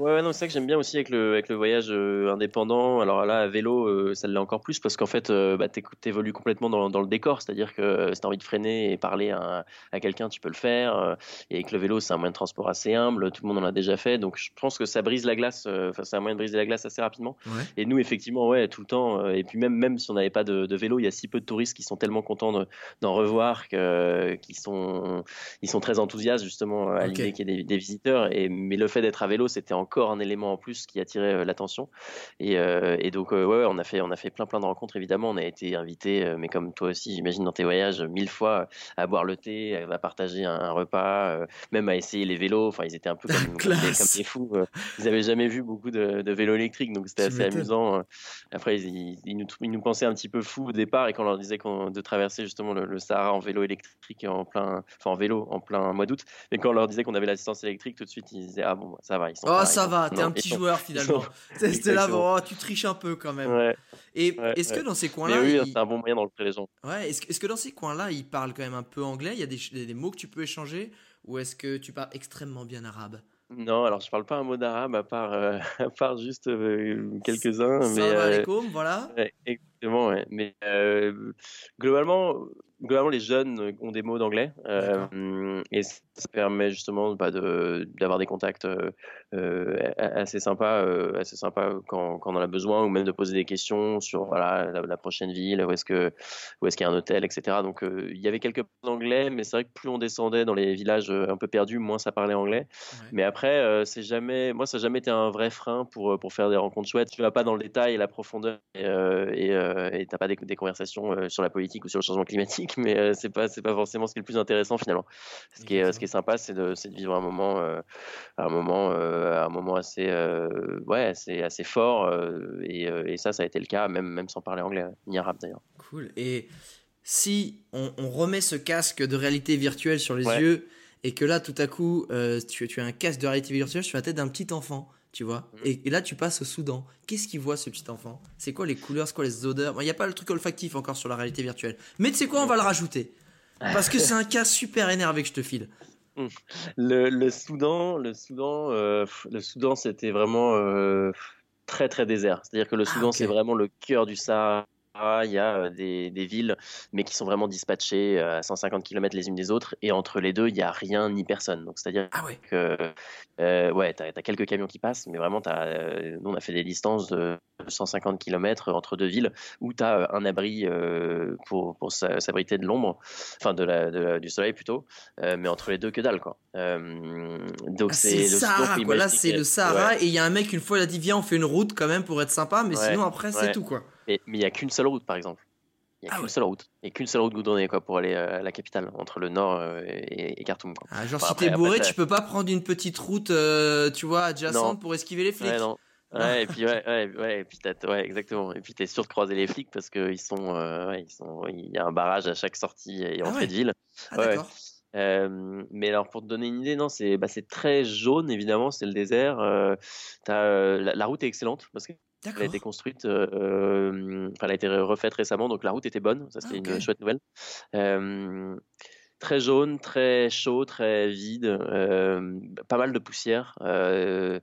Ouais, non, c'est ça que j'aime bien aussi avec le, avec le voyage euh, indépendant. Alors là, à vélo, euh, ça l'est encore plus parce qu'en fait, euh, bah, t'évolues complètement dans, dans le décor. C'est-à-dire que euh, si t'as envie de freiner et parler à, à quelqu'un, tu peux le faire. et avec le vélo, c'est un moyen de transport assez humble. Tout le monde en a déjà fait. Donc je pense que ça brise la glace. Enfin, c'est un moyen de briser la glace assez rapidement. Ouais. Et nous, effectivement, ouais, tout le temps. et puis même, même si on n'avait pas de, de vélo, il y a si peu de touristes qui sont tellement contents de- d'en revoir que, qui sont, ils sont très enthousiastes justement à l'idée qu'il y ait des, des visiteurs. Et, mais le fait d'être à vélo, c'était encore un élément en plus qui attirait euh, l'attention. Et, euh, et donc, euh, ouais, ouais, on a fait, on a fait plein, plein de rencontres. Évidemment, on a été invité, mais comme toi aussi, j'imagine dans tes voyages, mille fois à boire le thé, à partager un, un repas, même à essayer les vélos. Enfin, ils étaient un peu comme, comme, des, Classe. comme des fous. Ils avaient jamais vu beaucoup de, de vélos électriques, donc c'était assez amusant. euh. Après, ils, ils- ils nous, ils nous pensaient un petit peu fous au départ, et quand on leur disait qu'on- de traverser justement le, le Sahara en vélo électrique en plein, enfin en vélo en plein mois d'août, mais quand on leur disait qu'on avait l'assistance électrique, tout de suite ils disaient ah bon ça va, ils sont. oh pareils, ça va t'es un petit joueur finalement. C'était là bon, oh, tu triches un peu quand même. Ouais, et ouais, est-ce que dans ces coins-là oui, il- c'est un bon moyen d'enlever les gens. Ouais, est-ce que, dans ces coins-là, ils parlent quand même un peu anglais? Il y a des, des, mots que tu peux échanger? Ou est-ce que tu parles extrêmement bien arabe? Non, alors je parle pas un mot d'arabe à part, euh, à part juste euh, quelques-uns, mais Salam euh, alaikum, voilà. Exactement, ouais. Mais euh, globalement, globalement, les jeunes ont des mots d'anglais euh, et ça permet justement bah, de d'avoir des contacts euh, assez sympas, euh, assez sympas quand, quand on en a besoin, ou même de poser des questions sur voilà la, la prochaine ville, où est-ce que où est-ce qu'il y a un hôtel, etc. Donc euh, il y avait quelques d'anglais, mais c'est vrai que plus on descendait dans les villages euh, un peu perdus, moins ça parlait anglais. Ouais. Mais après, euh, c'est jamais, moi, ça n'a jamais été un vrai frein pour, euh, pour faire des rencontres chouettes. Tu vas pas dans le détail et la profondeur et euh, et, euh, t'as pas des, des conversations euh, sur la politique ou sur le changement climatique, mais euh, c'est pas c'est pas forcément ce qui est le plus intéressant finalement. Ce qui est ce qui est sympa, c'est de de vivre un moment euh, un moment euh, un moment assez euh, ouais assez assez fort euh, et, et ça ça a été le cas même même sans parler anglais ni arabe d'ailleurs. Cool. Et si on, on remet ce casque de réalité virtuelle sur les Ouais. yeux et que là, tout à coup, tu, tu as un casque de réalité virtuelle sur la tête d'un petit enfant, tu vois, Mhm. et, et là, tu passes au Soudan. Qu'est-ce qu'il voit, ce petit enfant? C'est quoi les couleurs C'est quoi les odeurs? Bon, Il n'y a pas le truc olfactif encore sur la réalité virtuelle. Mais tu sais quoi On va le rajouter. Parce que c'est un cas super énervé que je te file. Le, le Soudan, le Soudan, euh, le Soudan, c'était vraiment euh, très très désert. C'est-à-dire que le Ah, Soudan, c'est vraiment le cœur du Sahara. Il y a euh, des, des villes, mais qui sont vraiment dispatchées euh, à 150 km les unes des autres, et entre les deux, il y a rien ni personne. Donc c'est-à-dire Ah ouais. que euh, ouais, t'as as quelques camions qui passent, mais vraiment, euh, nous on a fait des distances de 150 km entre deux villes où tu as un abri euh, pour, pour s'a- s'abriter de l'ombre, enfin de la, de la- du soleil plutôt, mais entre les deux que dalle quoi. Donc Ah, c'est le Sahara, quoi. Là, c'est le Sahara, ouais. et il y a un mec, une fois, il a dit Viens, on fait une route quand même pour être sympa, mais Ouais, sinon, après, c'est tout, quoi. Mais il y a qu'une seule route par exemple. Il y a Ah qu'une ouais. seule route et qu'une seule route goudronnée quoi pour aller euh, à la capitale entre le nord euh, et, et Khartoum quoi. Ah, genre, Enfin, si t'es bourré, après, tu peux pas prendre une petite route, euh, tu vois, adjacente Non. pour esquiver les flics. Ouais, non. Ouais, et puis ouais, ouais, ouais, et puis ouais, exactement. Et puis t'es sûr de croiser les flics parce que ils sont, ouais, ils sont, il y a un barrage à chaque sortie et Ah entrée ouais. de ville. Ah, d'accord. Euh, mais alors pour te donner une idée, non, c'est bah, c'est très jaune évidemment, c'est le désert. Euh, t'as, euh, la, la route est excellente parce qu'elle a D'accord. été construite, euh, euh, enfin elle a été refaite récemment, donc la route était bonne. Ça c'était Ah, une chouette nouvelle. Euh, très jaune, très chaud, très vide, euh, pas mal de poussière. Le-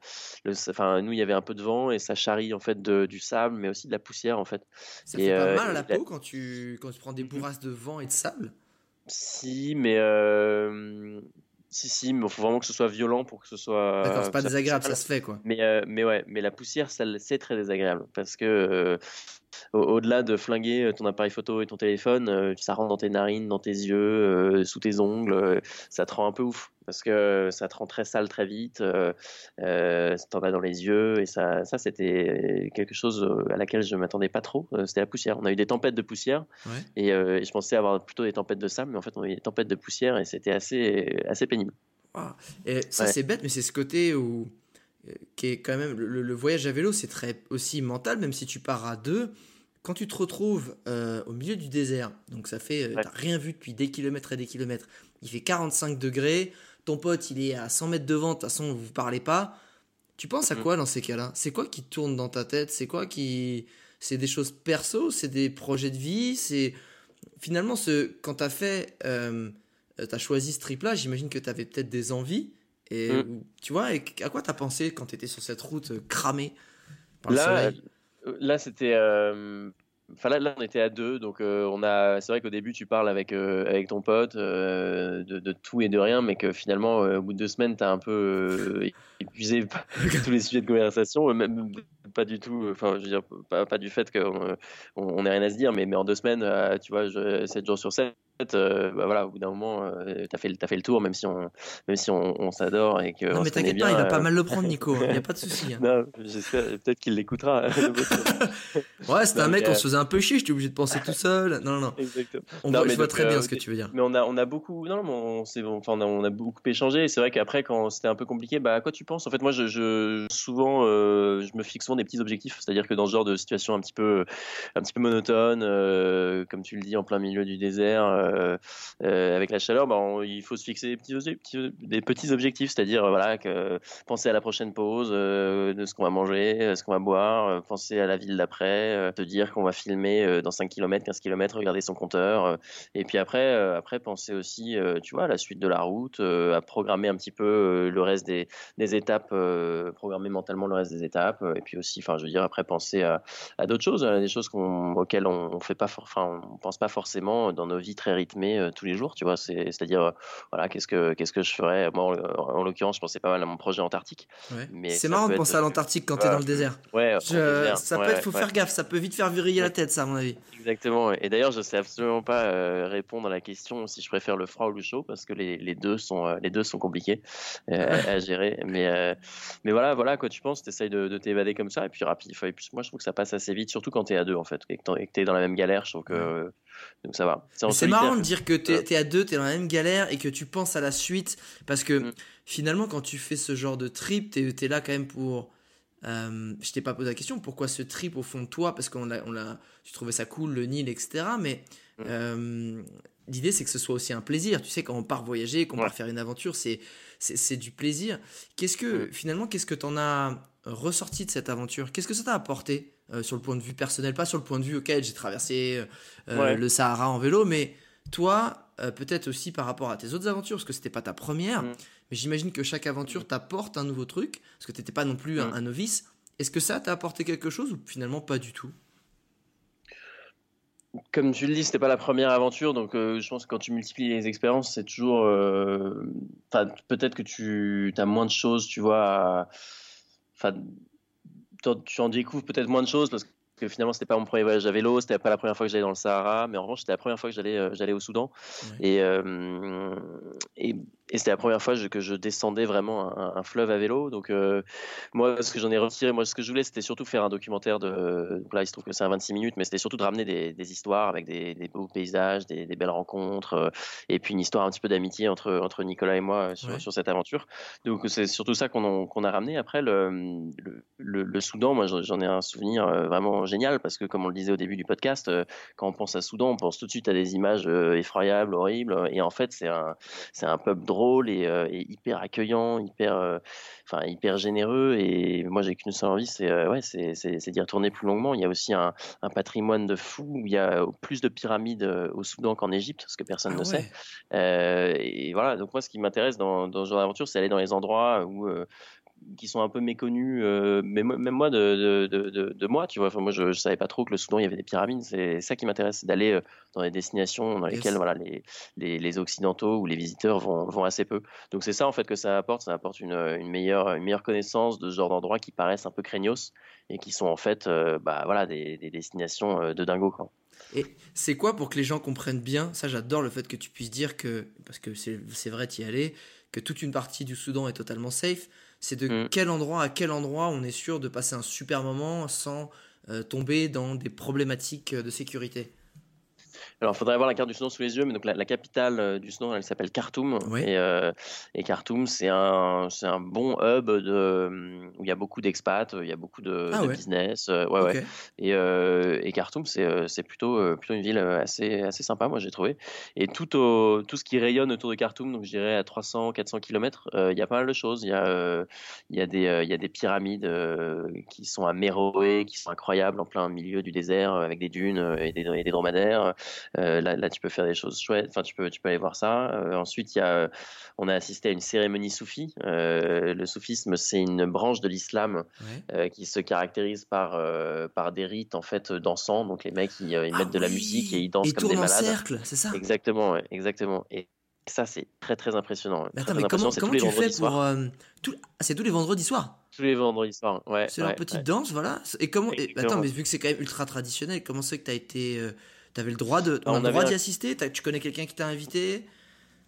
enfin nous il y avait un peu de vent et ça charrie en fait de- du sable, mais aussi de la poussière en fait. Ça Et, fait pas mal à la a- peau quand tu, quand tu prends des bourrasques de vent et de sable? Si, mais si, si, mais il faut vraiment que ce soit violent pour que ce soit. D'accord, c'est pas désagréable, ça- ça se fait, quoi. Mais, euh, mais ouais, mais la poussière, ça, c'est très désagréable parce que euh, au- au-delà de flinguer ton appareil photo et ton téléphone, euh, ça rentre dans tes narines, dans tes yeux, euh, sous tes ongles, euh, ça te rend un peu ouf parce que ça te rend très sale très vite, euh, euh, t'en as dans les yeux et ça, ça c'était quelque chose euh, à laquelle je m'attendais pas trop. euh, C'était la poussière. On a eu des tempêtes de poussière Ouais. et, euh, et je pensais avoir plutôt des tempêtes de sable, mais en fait on a eu des tempêtes de poussière et c'était assez, assez pénible. Et ça, Ouais. c'est bête, mais c'est ce côté où. euh, qui est quand même. Le, le voyage à vélo, c'est très aussi mental, même si tu pars à deux. quand tu te retrouves euh, au milieu du désert, donc ça fait, t'as rien vu depuis des kilomètres et des kilomètres, il fait 45 degrés, ton pote il est à 100 mètres devant, de toute façon vous parlez pas, tu penses à mm. quoi dans ces cas-là? C'est quoi qui tourne dans ta tête? C'est quoi qui... C'est des choses perso? C'est des projets de vie? C'est... Finalement, ce... quand t'as fait... Euh, t'as choisi ce trip-là, j'imagine que t'avais peut-être des envies. Et mm. tu vois, et à quoi t'as pensé quand t'étais sur cette route euh, cramée par le soleil? Là, c'était... Euh, Là, on était à deux, donc euh, on a. C'est vrai qu'au début, tu parles avec euh, avec ton pote euh, de, tout et de rien, mais que finalement, au bout de deux semaines, t'as un peu épuisé tous les sujets de conversation, même pas du tout. Enfin, je veux dire, pas, du fait qu'on on, rien à se dire, mais, mais en deux semaines, tu vois, je, 7 jours sur 7, euh, bah voilà, au bout d'un moment, euh, t'as fait, as fait le tour, même si on, même si on, on s'adore et que. Non, mais t'inquiète pas, il va pas euh, mal le prendre, Nico. Il n'y a pas de souci. Hein. non, j'espère, peut-être qu'il l'écoutera. ouais, c'était un mec, on se faisait un peu chier, j'étais obligé de penser tout seul. Non, non, non. Exactement. On voit, je vois très bien ce que tu veux dire. Mais on a, on a beaucoup, non, on, bon, enfin, on, a, beaucoup échangé. C'est vrai qu'après, quand c'était un peu compliqué, bah, à quoi tu penses? En fait, moi, je, je souvent, je me fixe souvent des petits objectifs. C'est-à-dire que dans ce genre de situation un petit peu, un petit peu monotone, comme tu le dis, en plein milieu du désert, euh, avec la chaleur, bah, il faut se fixer des petits, objectifs, c'est-à-dire euh, voilà, penser à la prochaine pause, euh, de ce qu'on va manger, ce qu'on va boire, penser à la ville d'après, te dire qu'on va filmer dans 5 km, 15 km, regarder son compteur, et puis après, après penser aussi, tu vois, à la suite de la route, à programmer un petit peu le reste des, étapes, programmer mentalement le reste des étapes, et puis aussi, je veux dire, après penser à, d'autres choses, à des choses auxquelles on, on pense pas forcément dans nos vies très rythmées tous les jours, tu vois. C'est-à-dire, euh, voilà, qu'est-ce que qu'est-ce que je ferais? Moi, en, l'occurrence, je pensais pas mal à mon projet antarctique. C'est marrant de penser à l'Antarctique quand tu es dans le désert. Ouais, ça peut être, faut faire gaffe, ça peut vite faire viriller la tête, ça, à mon avis. Exactement. Et d'ailleurs, je sais absolument pas euh, répondre à la question si je préfère le froid ou le chaud, parce que les, les deux sont euh, les deux sont compliqués à gérer. Mais mais voilà, voilà, quoi tu penses, tu essayes de, t'évader comme ça, et puis rapide. moi, je trouve que ça passe assez vite, surtout quand tu es à deux, en fait, et que tu es dans la même galère. Je trouve que donc ça va. C'est marrant de dire que tu es, à deux, tu es dans la même galère et que tu penses à la suite. Parce que mm. finalement, quand tu fais ce genre de trip, tu es, là quand même pour. Euh, je t'ai pas posé la question pourquoi ce trip au fond de toi? Parce qu'on on l'a, tu trouvais ça cool le Nil etc mais mm. euh, l'idée c'est que ce soit aussi un plaisir tu sais quand on part voyager quand on part faire une aventure c'est, c'est, du plaisir qu'est-ce que mm. finalement qu'est-ce que t'en as ressorti de cette aventure? Qu'est-ce que ça t'a apporté? Euh, sur le point de vue personnel, pas sur le point de vue, ok, j'ai traversé euh, le Sahara en vélo, mais toi, euh, peut-être aussi par rapport à tes autres aventures, parce que c'était pas ta première, mm. mais j'imagine que chaque aventure t'apporte un nouveau truc, parce que t'étais pas non plus un, mm. novice. Est-ce que ça t'a apporté quelque chose ou finalement pas du tout? Comme tu le dis, c'était pas la première aventure, donc je pense que quand tu multiplies les expériences, c'est toujours. Peut-être que tu as moins de choses, tu vois. Enfin, tu en découvres peut-être moins de choses parce que finalement c'était pas mon premier voyage à vélo, c'était pas la première fois que j'allais dans le Sahara, mais en revanche c'était la première fois que j'allais euh, j'allais au Soudan et, euh, et et c'était la première fois que je descendais vraiment un, fleuve à vélo. Donc, euh, moi, ce que j'en ai retiré, moi, ce que je voulais, c'était surtout faire un documentaire de. Là, il se trouve que c'est à 26 minutes, mais c'était surtout de ramener des, histoires avec des, beaux paysages, des, belles rencontres, et puis une histoire un petit peu d'amitié entre, entre Nicolas et moi sur, sur cette aventure. Donc, c'est surtout ça qu'on a ramené. Après, le, le, Soudan, moi, j'en ai un souvenir vraiment génial parce que, comme on le disait au début du podcast, quand on pense à Soudan, on pense tout de suite à des images effroyables, horribles, et en fait, c'est un, un peuple drôle euh, et, hyper accueillant, hyper, euh, enfin hyper généreux. Et moi, j'ai qu'une seule envie, c'est euh, ouais, c'est d'y retourner plus longuement. Il y a aussi un, patrimoine de fou où il y a plus de pyramides au Soudan qu'en Égypte, ce que personne ah ne sait. et voilà. Donc moi, ce qui m'intéresse dans, dans ce genre d'aventure, c'est aller dans les endroits où qui sont un peu méconnus, euh, même moi de, de, de, de, moi, tu vois. Enfin, moi, je, ne savais pas trop que le Soudan il y avait des pyramides. C'est ça qui m'intéresse, d'aller euh, dans des destinations dans lesquelles voilà les, les, les, occidentaux ou les visiteurs vont, vont assez peu. Donc c'est ça en fait que ça apporte. Ça apporte une, une meilleure une meilleure connaissance de ce genre d'endroits qui paraissent un peu craignos et qui sont en fait euh, bah voilà des, des destinations de dingo quoi. Et c'est quoi pour que les gens comprennent bien? Ça, j'adore le fait que tu puisses dire que, parce que c'est vrai d'y aller, que toute une partie du Soudan est totalement safe c'est de mm. quel endroit à quel endroit on est sûr de passer un super moment sans euh, tomber dans des problématiques de sécurité. Alors, il faudrait avoir la carte du Soudan sous les yeux, mais donc la, capitale euh, du Soudan, elle s'appelle Khartoum. Et, euh, et, Khartoum, c'est un, c'est un bon hub de, où il y a beaucoup d'expats, il y a beaucoup de, ah business. ouais, ouais. Et, et Khartoum, c'est, c'est plutôt, plutôt une ville assez, assez sympa, moi, j'ai trouvé. Et tout, au, tout ce qui rayonne autour de Khartoum, donc je dirais à 300, 400 km, il y a pas mal de choses. Il y a, il y a, des, il y a des pyramides qui sont à Méroé, qui sont incroyables en plein milieu du désert, avec des dunes et des, et des dromadaires. Euh, là, tu peux faire des choses chouettes. Enfin, tu peux, tu peux aller voir ça. Euh, ensuite, il y a, on a assisté à une cérémonie soufie. Euh, le soufisme, c'est une branche de l'islam qui se caractérise par, par des rites en fait dansants. Donc les mecs, ils, ils mettent de la ah musique et ils dansent comme des malades. cercle, c'est ça? Exactement, exactement. Et ça, c'est très très impressionnant. Mais attends, mais comment, comment tu fais pour. Tout... Ah, c'est tous les vendredis soirs? Tous les vendredis soirs, ouais. C'est leur petite danse, voilà. Et comment. attends, mais vu que c'est quand même ultra traditionnel, comment c'est que tu as été. Avais le droit de, on, droit d'y assister Tu connais quelqu'un qui t'a invité?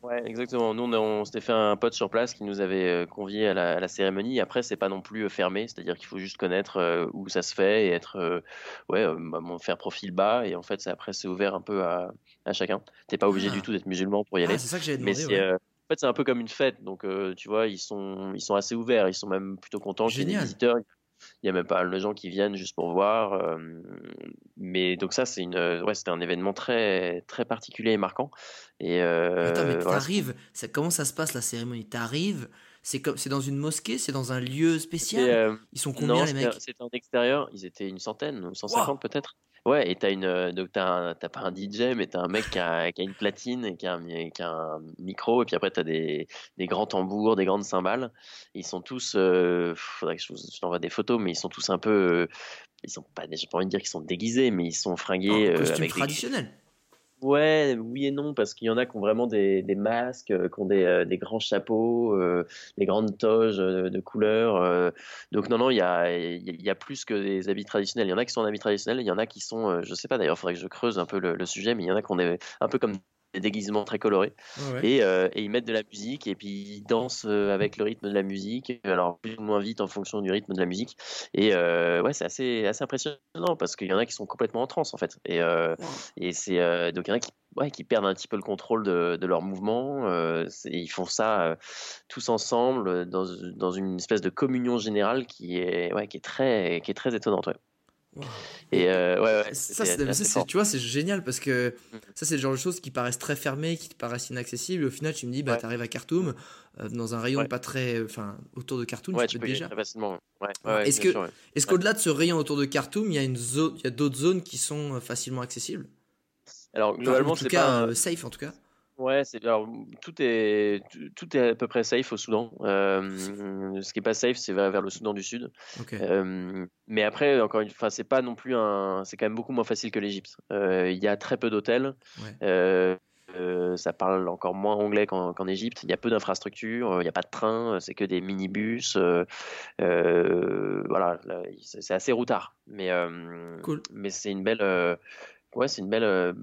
Ouais, exactement. Nous, on, s'était fait un pote sur place qui nous avait euh, convié à la, cérémonie. Après, c'est pas non plus euh, fermé, c'est-à-dire qu'il faut juste connaître euh, où ça se fait et être, ouais, bah, faire profil bas. Et en fait, après, c'est ouvert un peu à, à chacun. T'es pas obligé ah. du tout d'être musulman pour y aller. Ah, c'est ça que j'avais demandé. Mais en fait, c'est un peu comme une fête. Donc, tu vois, ils sont, ils sont assez ouverts. Ils sont même plutôt contents des visiteurs il y a même pas mal de gens qui viennent juste pour voir. Euh, mais donc ça, c'est une, ouais, c'était un événement très, très particulier et marquant. Et euh, Attends, mais t'arrives, comment ça se passe la cérémonie? T'arrives, c'est comme, c'est dans une mosquée, c'est dans un lieu spécial? Euh, ils sont combien les mecs? C'était en extérieur. Ils étaient une centaine, 150 peut-être. Ouais, et t'as une, euh, donc t'as, pas un DJ, mais t'as un mec qui a, qui a, une platine et qui a, un, qui a un micro, et puis après t'as des, des grands tambours, des grandes cymbales. Ils sont tous, euh, faudrait que je, je t'envoie des photos, mais ils sont tous un peu, euh, ils sont pas, j'ai pas envie de dire qu'ils sont déguisés, mais ils sont fringués euh, avec traditionnel. Ouais, oui et non, parce qu'il y en a qui ont vraiment des, des masques, euh, qui ont des, euh, des grands chapeaux, euh, des grandes toges de couleurs. donc non, non, il y a, y a plus que des habits traditionnels. Il y en a qui sont en habits traditionnels, il y en a qui sont, je sais pas d'ailleurs, il faudrait que je creuse un peu le, le, sujet, mais il y en a qui ont des, un peu comme des déguisements très colorés. Et, euh, et, ils mettent de la musique et puis ils dansent euh, avec le rythme de la musique, alors plus ou moins vite en fonction du rythme de la musique. Et euh, ouais, c'est assez, assez impressionnant parce qu'il y en a qui sont complètement en transe en fait. Et, et c'est donc il y en a qui, ouais, qui perdent un petit peu le contrôle de, de leur mouvement. ils font ça tous ensemble dans, dans, une espèce de communion générale qui est, ouais, qui est, très, qui est très étonnante. Ouais. Et euh, ouais, ça, c'est, tu vois, c'est génial parce que mm. ça, c'est le genre de choses qui paraissent très fermées, qui te paraissent inaccessibles. au final, tu me dis, bah, t'arrives à Khartoum, euh, dans un rayon pas très, enfin, autour de Khartoum, tu, peux, déjà. Très facilement. est-ce que, est-ce qu'au-delà de ce rayon autour de Khartoum, il y a une zone, il y a d'autres zones qui sont euh, facilement accessibles? Alors globalement, en tout cas, safe en tout cas. Ouais, c'est alors tout est tout est à peu près safe au Soudan. Euh, ce qui est pas safe, c'est vers, le Soudan du Sud. Euh, mais après, encore une fois, c'est pas non plus un, c'est quand même beaucoup moins facile que l'Égypte. Euh, il y a très peu d'hôtels. ça parle encore moins anglais qu'en Égypte. Il y a peu d'infrastructures. Il n'y a pas de train. C'est que des minibus. voilà, c'est assez routard. Mais mais c'est une belle, ouais, c'est une belle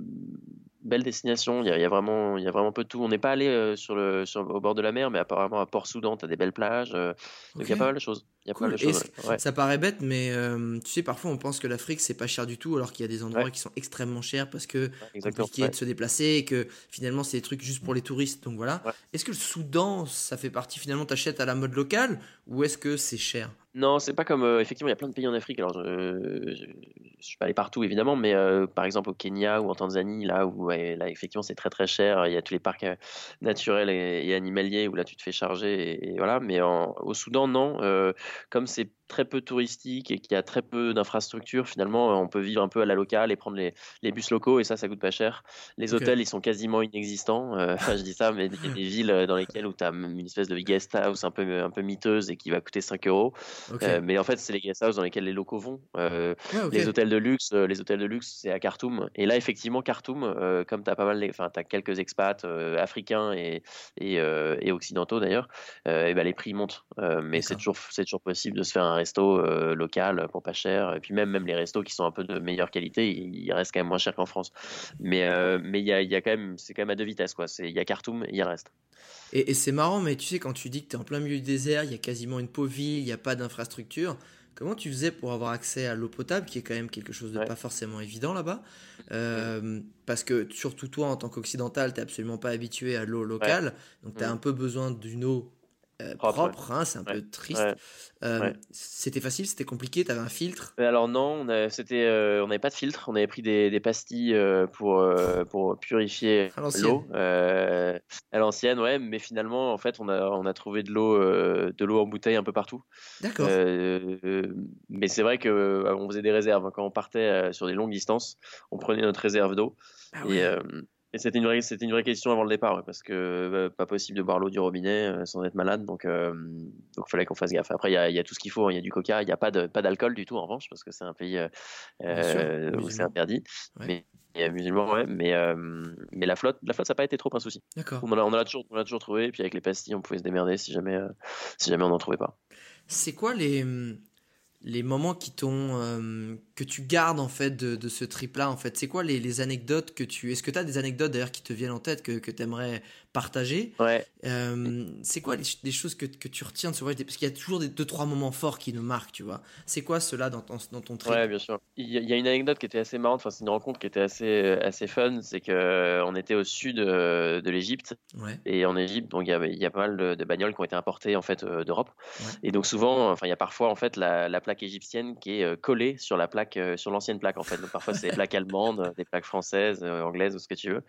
belle destination. Il y, a, vraiment, il y a vraiment peu de tout. On n'est pas allé euh, sur le, sur, au bord de la mer, mais apparemment à Port-Soudan, tu as des belles plages. Euh, donc il y a pas mal de choses. Y a pas mal de choses Ça paraît bête, mais euh, tu sais, parfois on pense que l'Afrique c'est pas cher du tout, alors qu'il y a des endroits qui sont extrêmement chers parce que c'est compliqué de se déplacer et que finalement c'est des trucs juste pour les touristes. Donc voilà. Est-ce que le Soudan, ça fait partie finalement, t'achètes à la mode locale ou est-ce que c'est cher? Non, c'est pas comme. Euh, effectivement, il y a plein de pays en Afrique. Alors, je, je, suis pas allé partout, évidemment, mais euh, par exemple au Kenya ou en Tanzanie, là où là, effectivement, c'est très très cher. Il y a tous les parcs naturels et, animaliers où là, tu te fais charger. Et, voilà. Mais au Soudan, non. Comme c'est très peu touristique et qu'il y a très peu d'infrastructures, finalement, on peut vivre un peu à la locale et prendre les, les bus locaux et ça, ça coûte pas cher. Les hôtels, ils sont quasiment inexistants. Euh, je dis ça, mais il y a des villes dans lesquelles où tu as une espèce de guest house un peu, un peu miteuse et qui va coûter 5 euros. Euh, mais en fait, c'est les guest house dans lesquels les locaux vont. Euh, les hôtels de luxe, les hôtels de luxe, c'est à Khartoum. Et là, effectivement, Khartoum, comme tu as pas mal, enfin, tu as quelques expats africains et, et, et occidentaux d'ailleurs, et ben, les prix montent. mais c'est toujours, c'est toujours possible de se faire un resto euh, local pour pas cher. Et puis même, même les restos qui sont un peu de meilleure qualité, ils, restent quand même moins chers qu'en France. Mais euh, mais il y a, y a, quand même, c'est quand même à deux vitesses quoi. Il y a Khartoum il y a le reste. Et, c'est marrant, mais tu sais quand tu dis que tu es en plein milieu du désert, il y a quasiment une pauvre ville, il n'y a pas d'infrastructure. comment tu faisais pour avoir accès à l'eau potable, qui est quand même quelque chose de Ouais. pas forcément évident là-bas? Euh, Parce que surtout toi, en tant qu'occidental, t'es absolument pas habitué à l'eau locale, donc tu as Mhm. un peu besoin d'une eau euh, propre, Propre, hein, c'est un Ouais. peu triste. Ouais. Euh, Ouais. C'était facile, c'était compliqué, t'avais un filtre? Alors non, on a- c'était, euh, on n'avait pas de filtre, on avait pris des, des pastilles pour, pour purifier l'eau à l'ancienne, ouais. Mais finalement, en fait, on a, on a trouvé de l'eau, de l'eau en bouteille un peu partout. D'accord. Mais c'est vrai que on faisait des réserves quand on partait sur des longues distances, on prenait notre réserve d'eau Ah et, et c'était une vraie, c'était une vraie question avant le départ ouais, parce que euh, pas possible de boire l'eau du robinet euh, sans être malade, donc euh, donc fallait qu'on fasse gaffe. Après il y a, il y a tout ce qu'il faut, hein. il y a du coca, il n'y a pas de pas d'alcool du tout en revanche parce que c'est un pays euh, où c'est interdit. Ouais. Mais et, euh, musulman, ouais, mais euh, mais la flotte, la flotte ça n'a pas été trop un souci. D'accord. On en a, on en a toujours, on en a toujours trouvé, et puis avec les pastilles on pouvait se démerder si jamais euh, si jamais on n'en trouvait pas. C'est quoi les, les moments qui t'ont euh, que tu gardes en fait de, ce trip là en fait. C'est quoi les, les anecdotes que tu est-ce que tu as des anecdotes d'ailleurs qui te viennent en tête que, que tu aimerais partager Ouais. Euh, c'est quoi les, les choses que, que tu retiens de ce voyage? Parce qu'il y a toujours des deux trois moments forts qui nous marquent tu vois c'est quoi cela dans ton, dans ton trip? Ouais, bien sûr. Il y, a- il y a une anecdote qui était assez marrante, enfin, c'est une rencontre qui était assez, assez fun, c'est que euh, était au sud euh, de l'Égypte, ouais et en Égypte, donc il y a, il y a pas mal de, de bagnoles qui ont été importées en fait d'Europe, Ouais. et donc souvent, enfin, il y a parfois en fait la, la plaque égyptienne qui est collée sur la plaque, sur l'ancienne plaque en fait. Donc parfois c'est des plaques allemandes, des plaques françaises, anglaises ou ce que tu veux.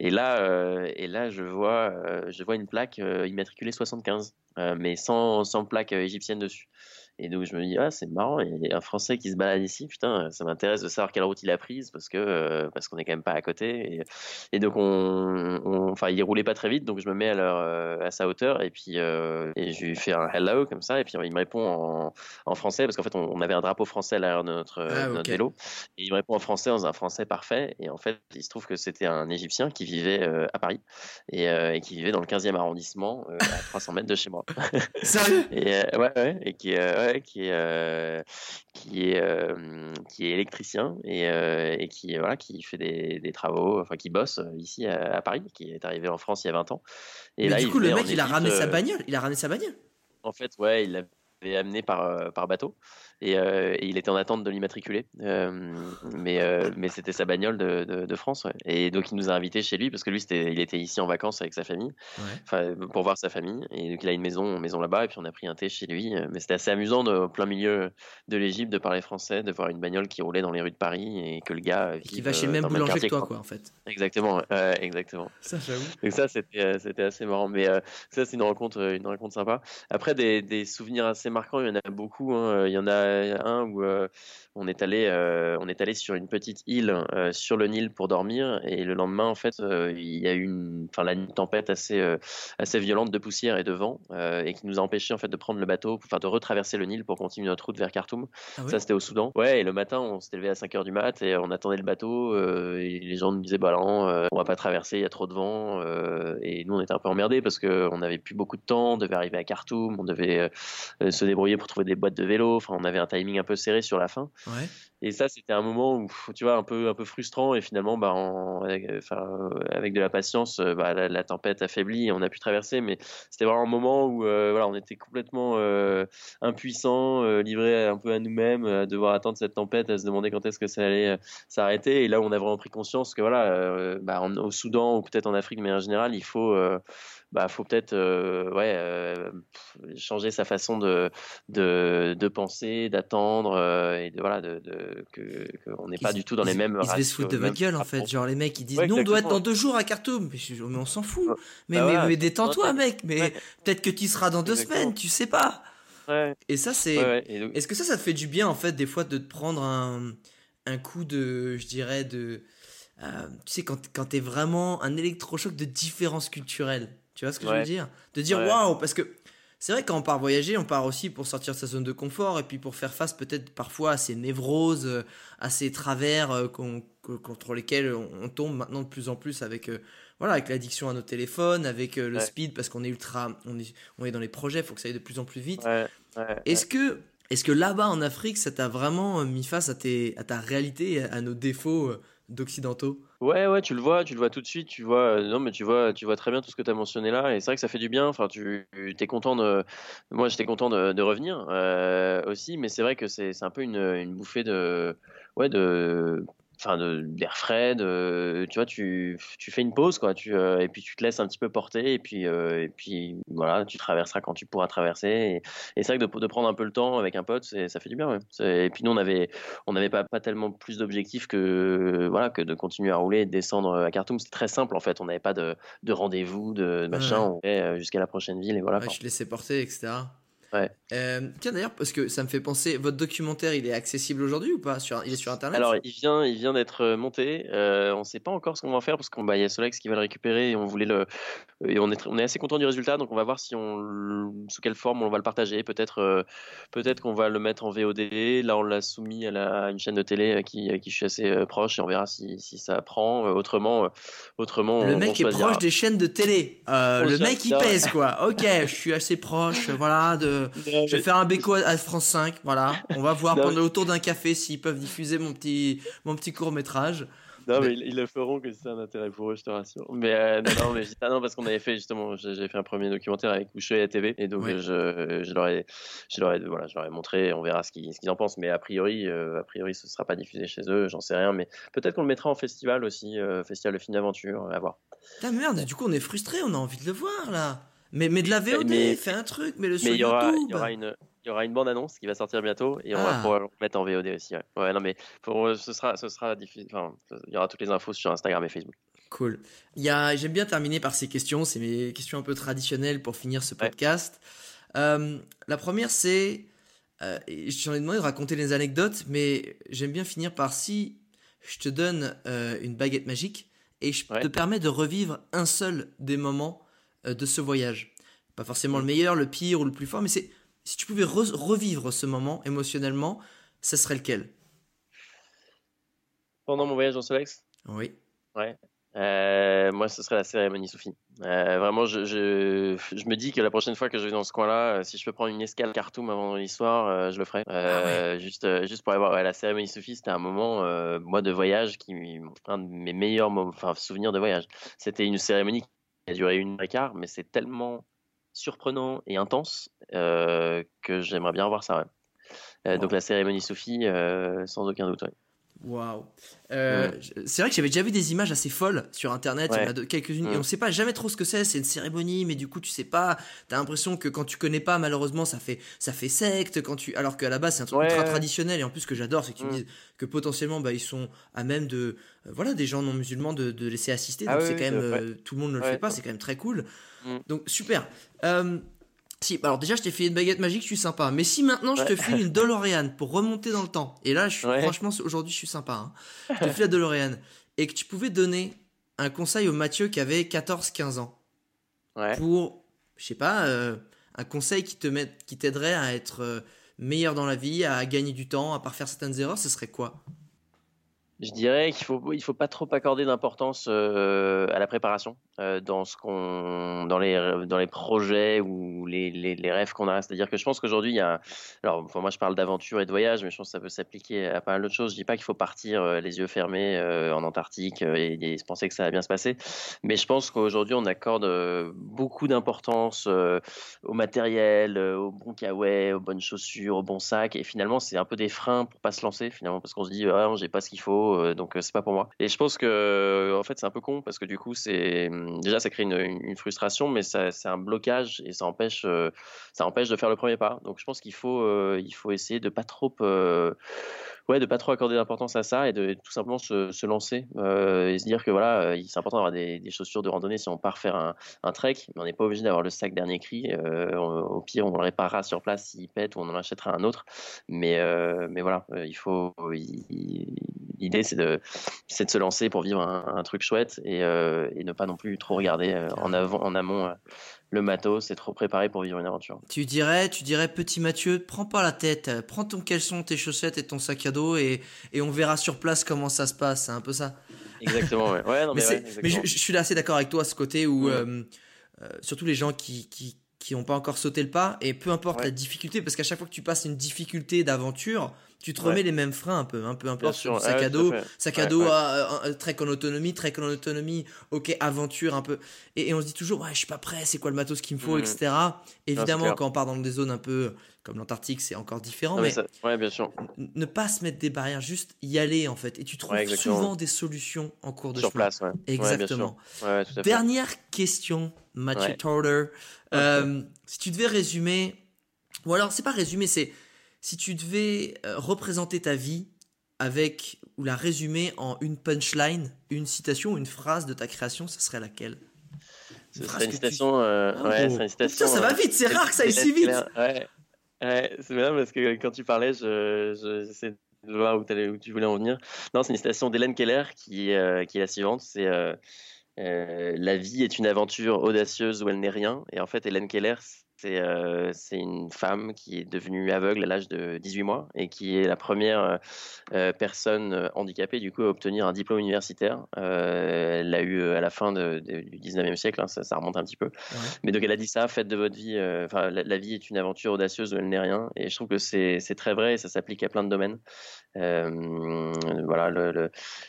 Et là, euh, et là, je vois, euh, je vois une plaque euh, immatriculée 75, euh, mais sans, plaque égyptienne dessus. Et donc je me dis ah c'est marrant il y a un Français qui se balade ici putain ça m'intéresse de savoir quelle route il a prise parce que euh, parce qu'on est quand même pas à côté. Et, et donc on, on- enfin il roulait pas très vite donc je me mets à leur euh, à sa hauteur et puis euh, et je lui fais un hello comme ça et puis il me répond en, en français parce qu'en fait on, on avait un drapeau français à l'arrière de notre, Ah, notre vélo. Et il me répond en français dans un français parfait et en fait il se trouve que c'était un Égyptien qui vivait euh, à Paris et, euh, et qui vivait dans le 15e arrondissement euh, à 300 mètres de chez moi. Sérieux? Et ouais, ouais, et qui euh, ouais, qui est, euh, qui est, euh, qui est électricien et, euh, et qui, voilà, qui fait des, des travaux, enfin, qui bosse ici à, à Paris, qui est arrivé en France il y a 20 ans. Et mais là, du il coup le mec il a ramené sa bagnole il a ramené sa bagnole? En fait, ouais, il l'avait amené par, par bateau et, euh, et il était en attente de l'immatriculer. Euh, mais euh, mais c'était sa bagnole de, de, de France. ouais. Et donc, il nous a invités chez lui parce que lui, c'était, il était ici en vacances avec sa famille. Ouais. Pour voir sa famille. Et donc il a une maison maison là-bas et puis on a pris un thé chez lui. Mais c'était assez amusant de au plein milieu de l'Égypte de parler français de voir une bagnole qui roulait dans les rues de Paris et que le gars qui va chez le même boulanger que toi quoi. en fait. Exactement exactement. Ça j'avoue. Donc ça c'était c'était assez marrant. Mais ça c'est une rencontre une rencontre sympa. Après des, des souvenirs assez marquants il y en a beaucoup hein. il y en a un où euh, on est allé euh, on est allé sur une petite île euh, sur le Nil pour dormir et le lendemain en fait euh, il y a eu une enfin une tempête assez euh, assez violente de poussière et de vent euh, et qui nous a empêché en fait de prendre le bateau enfin de retraverser le Nil pour continuer notre route vers Khartoum ah ça, c'était au Soudan. Ouais, et le matin, on s'était levé à 5 heures du mat et on attendait le bateau. euh, et les gens nous disaient, bah non, euh, on va pas traverser, il y a trop de vent. euh, et nous, on était un peu emmerdés parce qu'on n'avait plus beaucoup de temps, on devait arriver à Khartoum, on devait euh, se débrouiller pour trouver des boîtes de vélo. Enfin, on avait un timing un peu serré sur la fin. Et ça, c'était un moment où, tu vois, un peu, un peu frustrant. Et finalement, bah, avec, enfin, avec de la patience, euh, bah, la, tempête affaiblit et on a pu traverser. Mais c'était vraiment un moment où, euh, voilà, on était complètement euh, impuissants, euh, livrés un peu à nous-mêmes, à devoir attendre cette tempête, à se demander quand est-ce que ça allait s'arrêter. Et là, on a vraiment pris conscience que, voilà, bah, au Soudan ou peut-être en Afrique, mais en général, il faut, bah, faut peut-être, euh, ouais, euh, changer sa façon de, de, de penser, d'attendre euh, et de voilà de, de que qu'on n'est pas du tout dans les mêmes Ils se foutent de votre gueule en fait. Genre les mecs ils disent Ouais, nous on doit être dans deux jours à Khartoum. Mais, je- mais on s'en fout. Mais, Bah mais, détends-toi mec. Mais Ouais. peut-être que tu seras dans deux Exactement. semaines, tu sais pas. Et ça c'est. donc- Est-ce que ça ça te fait du bien en fait des fois de te prendre un, un coup de je dirais de euh, tu sais quand quand t'es vraiment un électrochoc de différence culturelle. Tu vois ce que je veux dire? De dire waouh parce que c'est vrai quand on part voyager, on part aussi pour sortir de sa zone de confort et puis pour faire face peut-être parfois à ces névroses, euh, à ces travers euh, contre lesquels on, tombe maintenant de plus en plus avec euh, voilà avec l'addiction à nos téléphones, avec le Ouais. speed parce qu'on est ultra on est on est dans les projets, faut que ça aille de plus en plus vite. ouais, Est-ce que est-ce que là-bas en Afrique, ça t'a vraiment euh, mis face à ta réalité, à, nos défauts euh, d'occidentaux? Ouais, ouais, tu le vois, tu le vois tout de suite, tu vois, non, mais tu vois, tu vois très bien tout ce que tu as mentionné là, et c'est vrai que ça fait du bien. Enfin, tu es content de, moi, j'étais content de, de revenir aussi, mais c'est vrai que c'est un peu une, une bouffée de, ouais, de enfin d'air frais de, tu vois tu, tu, fais une pause quoi tu euh, et puis tu te laisses un petit peu porter et puis euh, et puis voilà tu traverseras quand tu pourras traverser et, et c'est vrai que de, de, prendre un peu le temps avec un pote ça fait du bien ouais. et puis nous on avait on n'avait pas, pas tellement plus d'objectifs que voilà que de continuer à rouler et de descendre à Khartoum. C'était très simple en fait. On n'avait pas de, de rendez-vous de machin. On euh, jusqu'à la prochaine ville et voilà je laissais porter etc Ouais. Euh, tiens d'ailleurs parce que ça me fait penser, votre documentaire il est accessible aujourd'hui ou pas sur, Il est sur internet Alors il vient, il vient d'être euh, monté. Euh, on ne sait pas encore ce qu'on va faire parce qu'il bah, y a Solex qui va le récupérer et on voulait le et on est on est assez content du résultat donc on va voir si on sous quelle forme on va le partager. Peut-être peut-être qu'on va le mettre en VOD. Là on l'a soumis à, la, une chaîne de télé qui qui je suis assez proche et on verra si, si ça prend. autrement autrement le mec est proche des chaînes de télé. le mec il pèse quoi. Ok je suis assez proche voilà de je vais faire un béco à France 5, voilà. On va voir pendant autour d'un café s'ils peuvent diffuser mon petit, mon petit court métrage. Non, mais, ils, le feront que c'est un intérêt pour eux, je te rassure. Mais euh, non, mais non, parce qu'on avait fait justement, j'ai fait un premier documentaire avec Boucher et la TV, et donc je, je, leur ai, je leur ai, voilà, je leur ai montré, on verra ce qu'ils, en pensent. Mais a priori, euh, a priori, ce sera pas diffusé chez eux, j'en sais rien. Mais peut-être qu'on le mettra en festival aussi, euh, festival de film d'aventure, à voir. Ah merde, du coup, on est frustré, on a envie de le voir là. Mais, mais de la VOD, fais un truc, mais le sur mais il y aura, Il y aura une, il y aura une bande annonce qui va sortir bientôt et on va ah. pouvoir le mettre en VOD aussi. Ouais, non, mais pour, ce sera, ce sera difficile. Enfin, il y aura toutes les infos sur Instagram et Facebook. Cool. Il y a, j'aime bien terminer par ces questions. C'est mes questions un peu traditionnelles pour finir ce podcast. Euh, la première, c'est, euh, je t'en ai demandé de raconter les anecdotes, mais j'aime bien finir par si je te donne euh, une baguette magique et je te permets de revivre un seul des moments euh, de ce voyage. Pas forcément le meilleur, le pire ou le plus fort, mais c'est si tu pouvais revivre ce moment émotionnellement, ce serait lequel? Pendant mon voyage en Solex? Oui. Ouais. Euh, moi, ce serait la cérémonie Sophie. Euh, vraiment, je, je, je, me dis que la prochaine fois que je vais dans ce coin-là, si je peux prendre une escale Khartoum avant l'histoire, je le ferai. Ah juste, juste pour avoir la cérémonie Sophie, c'était un moment, moi, de voyage qui, un de mes meilleurs enfin, souvenirs de voyage. C'était une cérémonie a duré une heure et quart, mais c'est tellement surprenant et intense euh, que j'aimerais bien voir ça. Euh, donc la cérémonie Sophie, euh, sans aucun doute. Waouh. C'est vrai que j'avais déjà vu des images assez folles sur internet, il y en a quelques-unes, et mm. on sait pas jamais trop ce que c'est, c'est une cérémonie, mais du coup tu sais pas, t'as l'impression que quand tu connais pas, malheureusement ça fait, ça fait secte, quand tu... alors qu'à la base c'est un truc ultra traditionnel, et en plus ce que j'adore c'est que tu me mm. dises que potentiellement bah, ils sont à même de, euh, voilà, des gens non musulmans de, de laisser assister, ah donc c'est quand même, euh, tout le monde ne le fait pas, c'est quand même très cool. Mm. Donc super. Euh, si, alors déjà, je t'ai fait une baguette magique, je suis sympa. Mais si maintenant je te file une DeLorean pour remonter dans le temps, et là, je suis, franchement, aujourd'hui, je suis sympa. Hein. Je te file la DeLorean. Et que tu pouvais donner un conseil au Mathieu qui avait 14-15 ans. Pour, je sais pas, euh, un conseil qui te met, qui t'aiderait à être euh, meilleur dans la vie, à gagner du temps, à pas faire certaines erreurs, ce serait quoi? Je dirais qu'il faut il faut pas trop accorder d'importance euh, à la préparation euh, dans ce qu'on dans les dans les projets ou les, les, rêves qu'on a. C'est-à-dire que je pense qu'aujourd'hui il y a alors moi je parle d'aventure et de voyage, mais je pense que ça peut s'appliquer à pas mal d'autres choses. Je dis pas qu'il faut partir euh, les yeux fermés en Antarctique et, et, penser que ça va bien se passer, mais je pense qu'aujourd'hui on accorde beaucoup d'importance au matériel, au bon kawaii, aux bonnes chaussures, au bon sac, et finalement c'est un peu des freins pour pas se lancer finalement parce qu'on se dit ah j'ai pas ce qu'il faut euh, donc euh, c'est pas pour moi. Et je pense que euh, en fait c'est un peu con parce que du coup c'est hum, déjà ça crée une, frustration, mais c'est un blocage et ça empêche ça empêche de faire le premier pas. Donc je pense qu'il faut il faut essayer de pas trop ouais, de pas trop accorder d'importance à ça et de tout simplement se, lancer euh, et se dire que voilà, c'est important d'avoir des, des, chaussures de randonnée si on part faire un, un trek, mais on n'est pas obligé d'avoir le sac dernier cri. Euh, au pire, on le réparera sur place s'il pète ou on en achètera un autre. Mais, euh, mais voilà, il faut. L'idée, c'est de, de se lancer pour vivre un, truc chouette et, et, ne pas non plus trop regarder en, avant, en amont le matos, c'est trop préparé pour vivre une aventure. Tu dirais, tu dirais, petit Mathieu, prends pas la tête, prends ton caleçon, tes chaussettes et ton sac à dos et, et on verra sur place comment ça se passe, c'est un peu ça. Exactement, ouais. non, mais, mais, je, suis assez d'accord avec toi à ce côté où, euh, euh, surtout les gens qui, qui, qui n'ont pas encore sauté le pas, et peu importe Ouais. la difficulté, parce qu'à chaque fois que tu passes une difficulté d'aventure, tu te Ouais. remets les mêmes freins un peu, un peu importe sur sac à dos, sac à dos, euh, trek en autonomie, trek en autonomie, ok, aventure un peu, et, et on se dit toujours, ouais, je suis pas prêt, c'est quoi le matos qu'il me faut, etc. Évidemment, clair. quand on part dans des zones un peu comme l'Antarctique, c'est encore différent, Non, mais mais ça- ouais, bien sûr. ne pas se mettre des barrières, juste y aller en fait, et tu trouves souvent des solutions en cours de Sur chemin. place, ouais. Ouais, bien sûr. Exactement. Ouais, ouais, tout à fait. Dernière question, Mathieu Ouais. Torder. Euh, si tu devais résumer, ou alors c'est pas résumer, c'est si tu devais euh, représenter ta vie avec ou la résumer en une punchline, une citation ou une phrase de ta création, serait laquelle? Ce serait une tu- citation. euh, ouais, ce serait une citation. Putain, ça va vite, c'est rare que ça aille si vite. Ouais, c'est bien parce que quand tu parlais, je, je- j'essaie de voir où, tu voulais en venir. Non, c'est une citation d'Hélène Keller qui, euh, est la suivante c'est euh, euh, La vie est une aventure audacieuse où elle n'est rien. Et en fait, Hélène Keller, c'est euh, c'est une femme qui est devenue aveugle à l'âge de 18 mois et qui est la première euh, euh, personne handicapée du coup à obtenir un diplôme universitaire. Euh, elle l'a eu à la fin de- de- du 19e siècle, hein, ça, ça remonte un petit peu. Mais donc elle a dit ça, faites de votre vie, enfin la, la vie est une aventure audacieuse où elle n'est rien. Et je trouve que c'est très vrai et ça s'applique à plein de domaines. Voilà,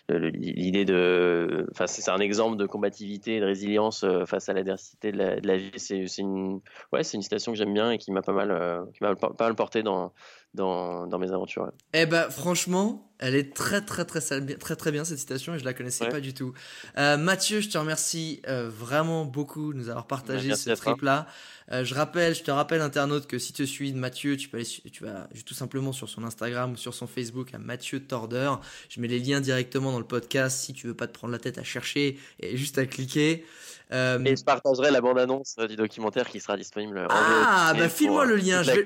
l'idée de, enfin c'est un exemple de combativité et de résilience face à l'adversité de la, de la vie. C'est une, ouais, c'est une citation que j'aime bien et qui m'a pas mal, euh, qui m'a pas mal porté dans dans, dans mes aventures. Eh ben franchement, elle est très très très très bien, très, très bien cette citation et je la connaissais Ouais. pas du tout. Euh, Mathieu, je te remercie euh, vraiment beaucoup de nous avoir partagé Merci ce à toi. trip là. je rappelle, je te rappelle internaute que si tu suis Mathieu, tu peux aller, tu vas tout simplement sur son Instagram ou sur son Facebook à Mathieu Torder. Je mets les liens directement dans le podcast si tu veux pas te prendre la tête à chercher et juste à cliquer. Euh, Et je partagerai la bande-annonce du documentaire qui sera disponible. en Ah, bah, file-moi le lien, je vais-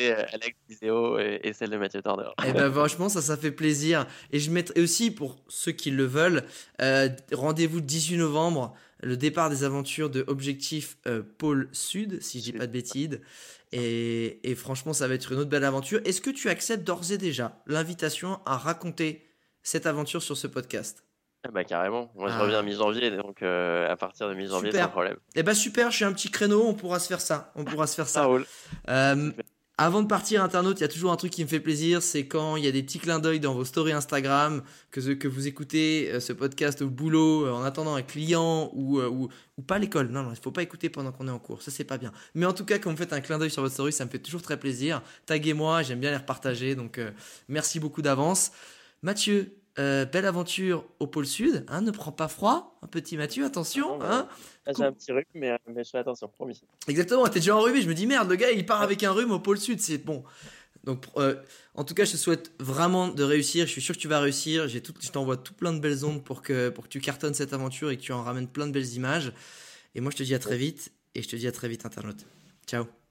euh, Alex Iseo et, et celle de Mathieu Torder. Eh ben franchement ça ça fait plaisir et je mettrai aussi pour ceux qui le veulent euh, rendez-vous le 18 novembre le départ des aventures de Objectif euh, Pôle Sud si je dis pas de bêtises et, et franchement ça va être une autre belle aventure est-ce que tu acceptes d'ores et déjà l'invitation à raconter cette aventure sur ce podcast? Ah bah carrément. Moi je Ah. reviens mi-janvier, donc euh, à partir de mi-janvier sans problème. Eh ben super j'ai un petit créneau on pourra se faire ça on pourra se faire ça. Euh, avant de partir, internaute, il y a toujours un truc qui me fait plaisir, c'est quand il y a des petits clins d'œil dans vos stories Instagram, que, que vous écoutez euh, ce podcast au boulot, en attendant un client ou, ou, ou pas à l'école. Non, non, il faut pas écouter pendant qu'on est en cours, ça c'est pas bien. Mais en tout cas, quand vous faites un clin d'œil sur votre story, ça me fait toujours très plaisir. Taguez-moi, j'aime bien les repartager, donc merci beaucoup d'avance. Mathieu, euh, belle aventure au pôle sud, hein, ne prends pas froid, un petit Mathieu, attention. Non. Hein. J'ai un petit rhume, mais, mais je fais attention, promis. Exactement, t'es déjà enrhumé. Je me dis merde, le gars il part avec un rhume au pôle sud, c'est bon. Donc, euh, en tout cas, je te souhaite vraiment de réussir. Je suis sûr que tu vas réussir. J'ai tout, je t'envoie tout plein de belles ondes pour que, pour que tu cartonnes cette aventure et que tu en ramènes plein de belles images. Et moi, je te dis à très vite. Et je te dis à très vite, internaute. Ciao.